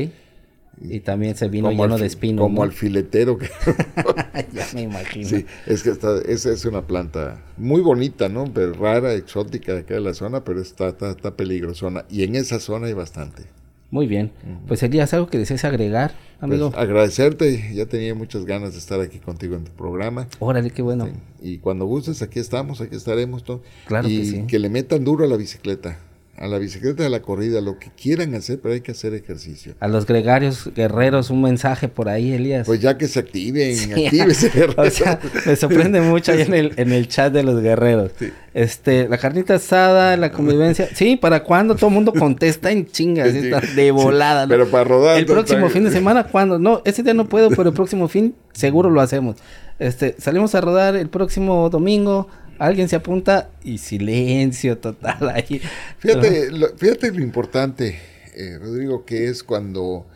Y también se vino como lleno al de espinos. Como ¿no? alfiletero. Que, [LAUGHS] [LAUGHS] ya me imagino. sí, es que está, esa es una planta muy bonita, ¿no? Pero rara, exótica de acá de la zona, pero está, está, está peligrosona. Y en esa zona hay bastante. Muy bien. Pues Elías, algo que desees agregar, amigo. Pues, agradecerte, ya tenía muchas ganas de estar aquí contigo en tu programa. Órale, qué bueno. Y cuando gustes, aquí estamos, aquí estaremos. Todo. Claro y que sí. que le metan duro a la bicicleta a la bicicleta, a la corrida, lo que quieran hacer, pero hay que hacer ejercicio. A los gregarios guerreros, un mensaje por ahí, Elías. Pues ya que se activen, actívense. [LAUGHS] o sea, me sorprende mucho ahí en el, en el chat de los guerreros. Sí. Este, la carnita asada, la [LAUGHS] convivencia. Sí, ¿para cuándo? Todo el mundo contesta en chingas, sí. de volada. ¿no? Pero para rodar. El próximo fin de semana, ¿cuándo? No, ese día no puedo, pero el próximo fin seguro lo hacemos. Este, salimos a rodar el próximo domingo alguien se apunta y silencio total [LAUGHS] ahí. Fíjate, lo, fíjate lo importante, eh, Rodrigo, que es cuando,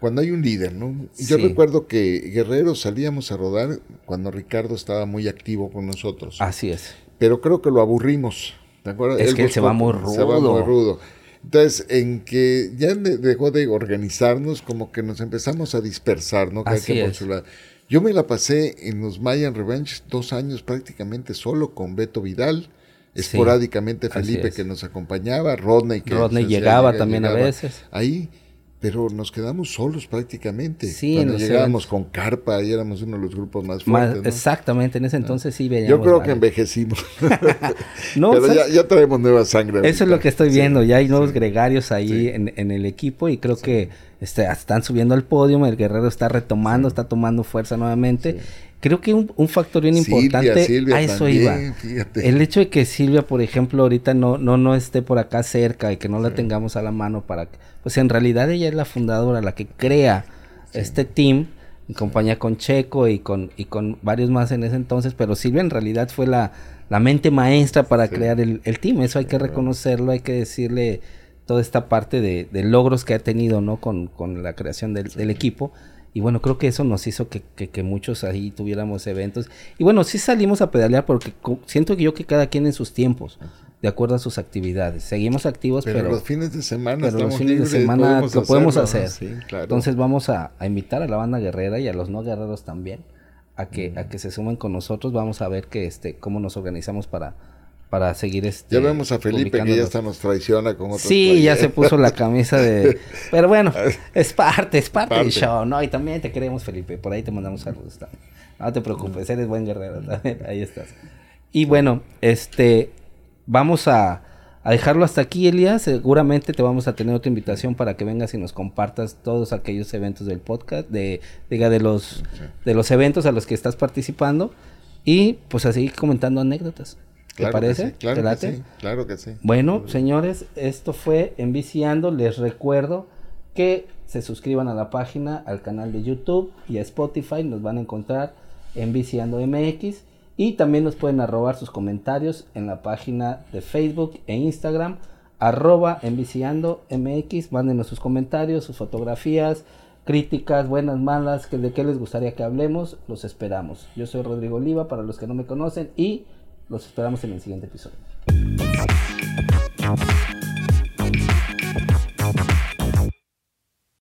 cuando hay un líder, ¿no? Sí. Yo recuerdo que Guerrero salíamos a rodar cuando Ricardo estaba muy activo con nosotros. Así es. Pero creo que lo aburrimos. ¿Te acuerdas? Es él que él se va muy rudo. Se va muy rudo. Entonces, en que ya dejó de organizarnos, como que nos empezamos a dispersar, ¿no? Cada Así quien por es. Yo me la pasé en los Mayan Revenge dos años prácticamente solo con Beto Vidal, esporádicamente Sí, Felipe es. que nos acompañaba, Rodney que Rodney llegaba también a veces. Ahí, pero nos quedamos solos prácticamente. Sí, Cuando llegábamos con carpa y éramos uno de los grupos más Más- fuertes. ¿no? Exactamente, en ese entonces sí veíamos. Yo creo que envejecimos. [LAUGHS] [LAUGHS] No, pero ya, ya traemos nueva sangre. Eso es lo que estoy Sí, viendo. Ya hay nuevos sí. gregarios ahí en el equipo y creo que este, están subiendo al podio. El guerrero está retomando, está tomando fuerza nuevamente. Creo que un, un factor bien Silvia, importante Silvia a eso también, iba. fíjate. El hecho de que Silvia, por ejemplo, ahorita no, no, no esté por acá cerca y que no la tengamos a la mano para que, pues en realidad ella es la fundadora, la que crea este team en compañía con Checo y con, y con varios más en ese entonces, pero Silvia en realidad fue la, la mente maestra para crear el, el team, eso hay que reconocerlo, hay que decirle toda esta parte de, de logros que ha tenido, ¿no? Con, con la creación del, del equipo. Y bueno, creo que eso nos hizo que, que, que muchos ahí tuviéramos eventos. Y bueno, sí salimos a pedalear porque siento que yo que cada quien en sus tiempos, de acuerdo a sus actividades. Seguimos activos, Pero, pero, los fines de semana pero los fines de semana lo podemos hacer. ¿no? Sí, claro. Entonces vamos a, a invitar a la banda guerrera y a los no guerreros también a que, a que se sumen con nosotros. Vamos a ver que este cómo nos organizamos para, para seguir este. ya vemos a Felipe que ya hasta nos traiciona con otros Sí, ya se puso la camisa de... Pero bueno, [LAUGHS] es parte, es parte, del show, ¿no? Y también te queremos, Felipe. Por ahí te mandamos saludos. No te preocupes, eres buen guerrero también. [LAUGHS] Ahí estás. Y bueno, este... Vamos a, a dejarlo hasta aquí, Elías. Seguramente te vamos a tener otra invitación para que vengas y nos compartas todos aquellos eventos del podcast, de, diga, de los, de los eventos a los que estás participando. Y pues a seguir comentando anécdotas. ¿Te Claro que parece? sí, claro ¿Te que sí, claro que sí. Bueno, señores, esto fue Enviciando. Les recuerdo que se suscriban a la página, al canal de YouTube y a Spotify. Nos van a encontrar Enviciando MX. Y también nos pueden arrobar sus comentarios en la página de Facebook e Instagram. Arroba Enviciando MX. Mándenos sus comentarios, sus fotografías, críticas, buenas, malas, que de qué les gustaría que hablemos. Los esperamos. Yo soy Rodrigo Oliva, para los que no me conocen. Y los esperamos en el siguiente episodio.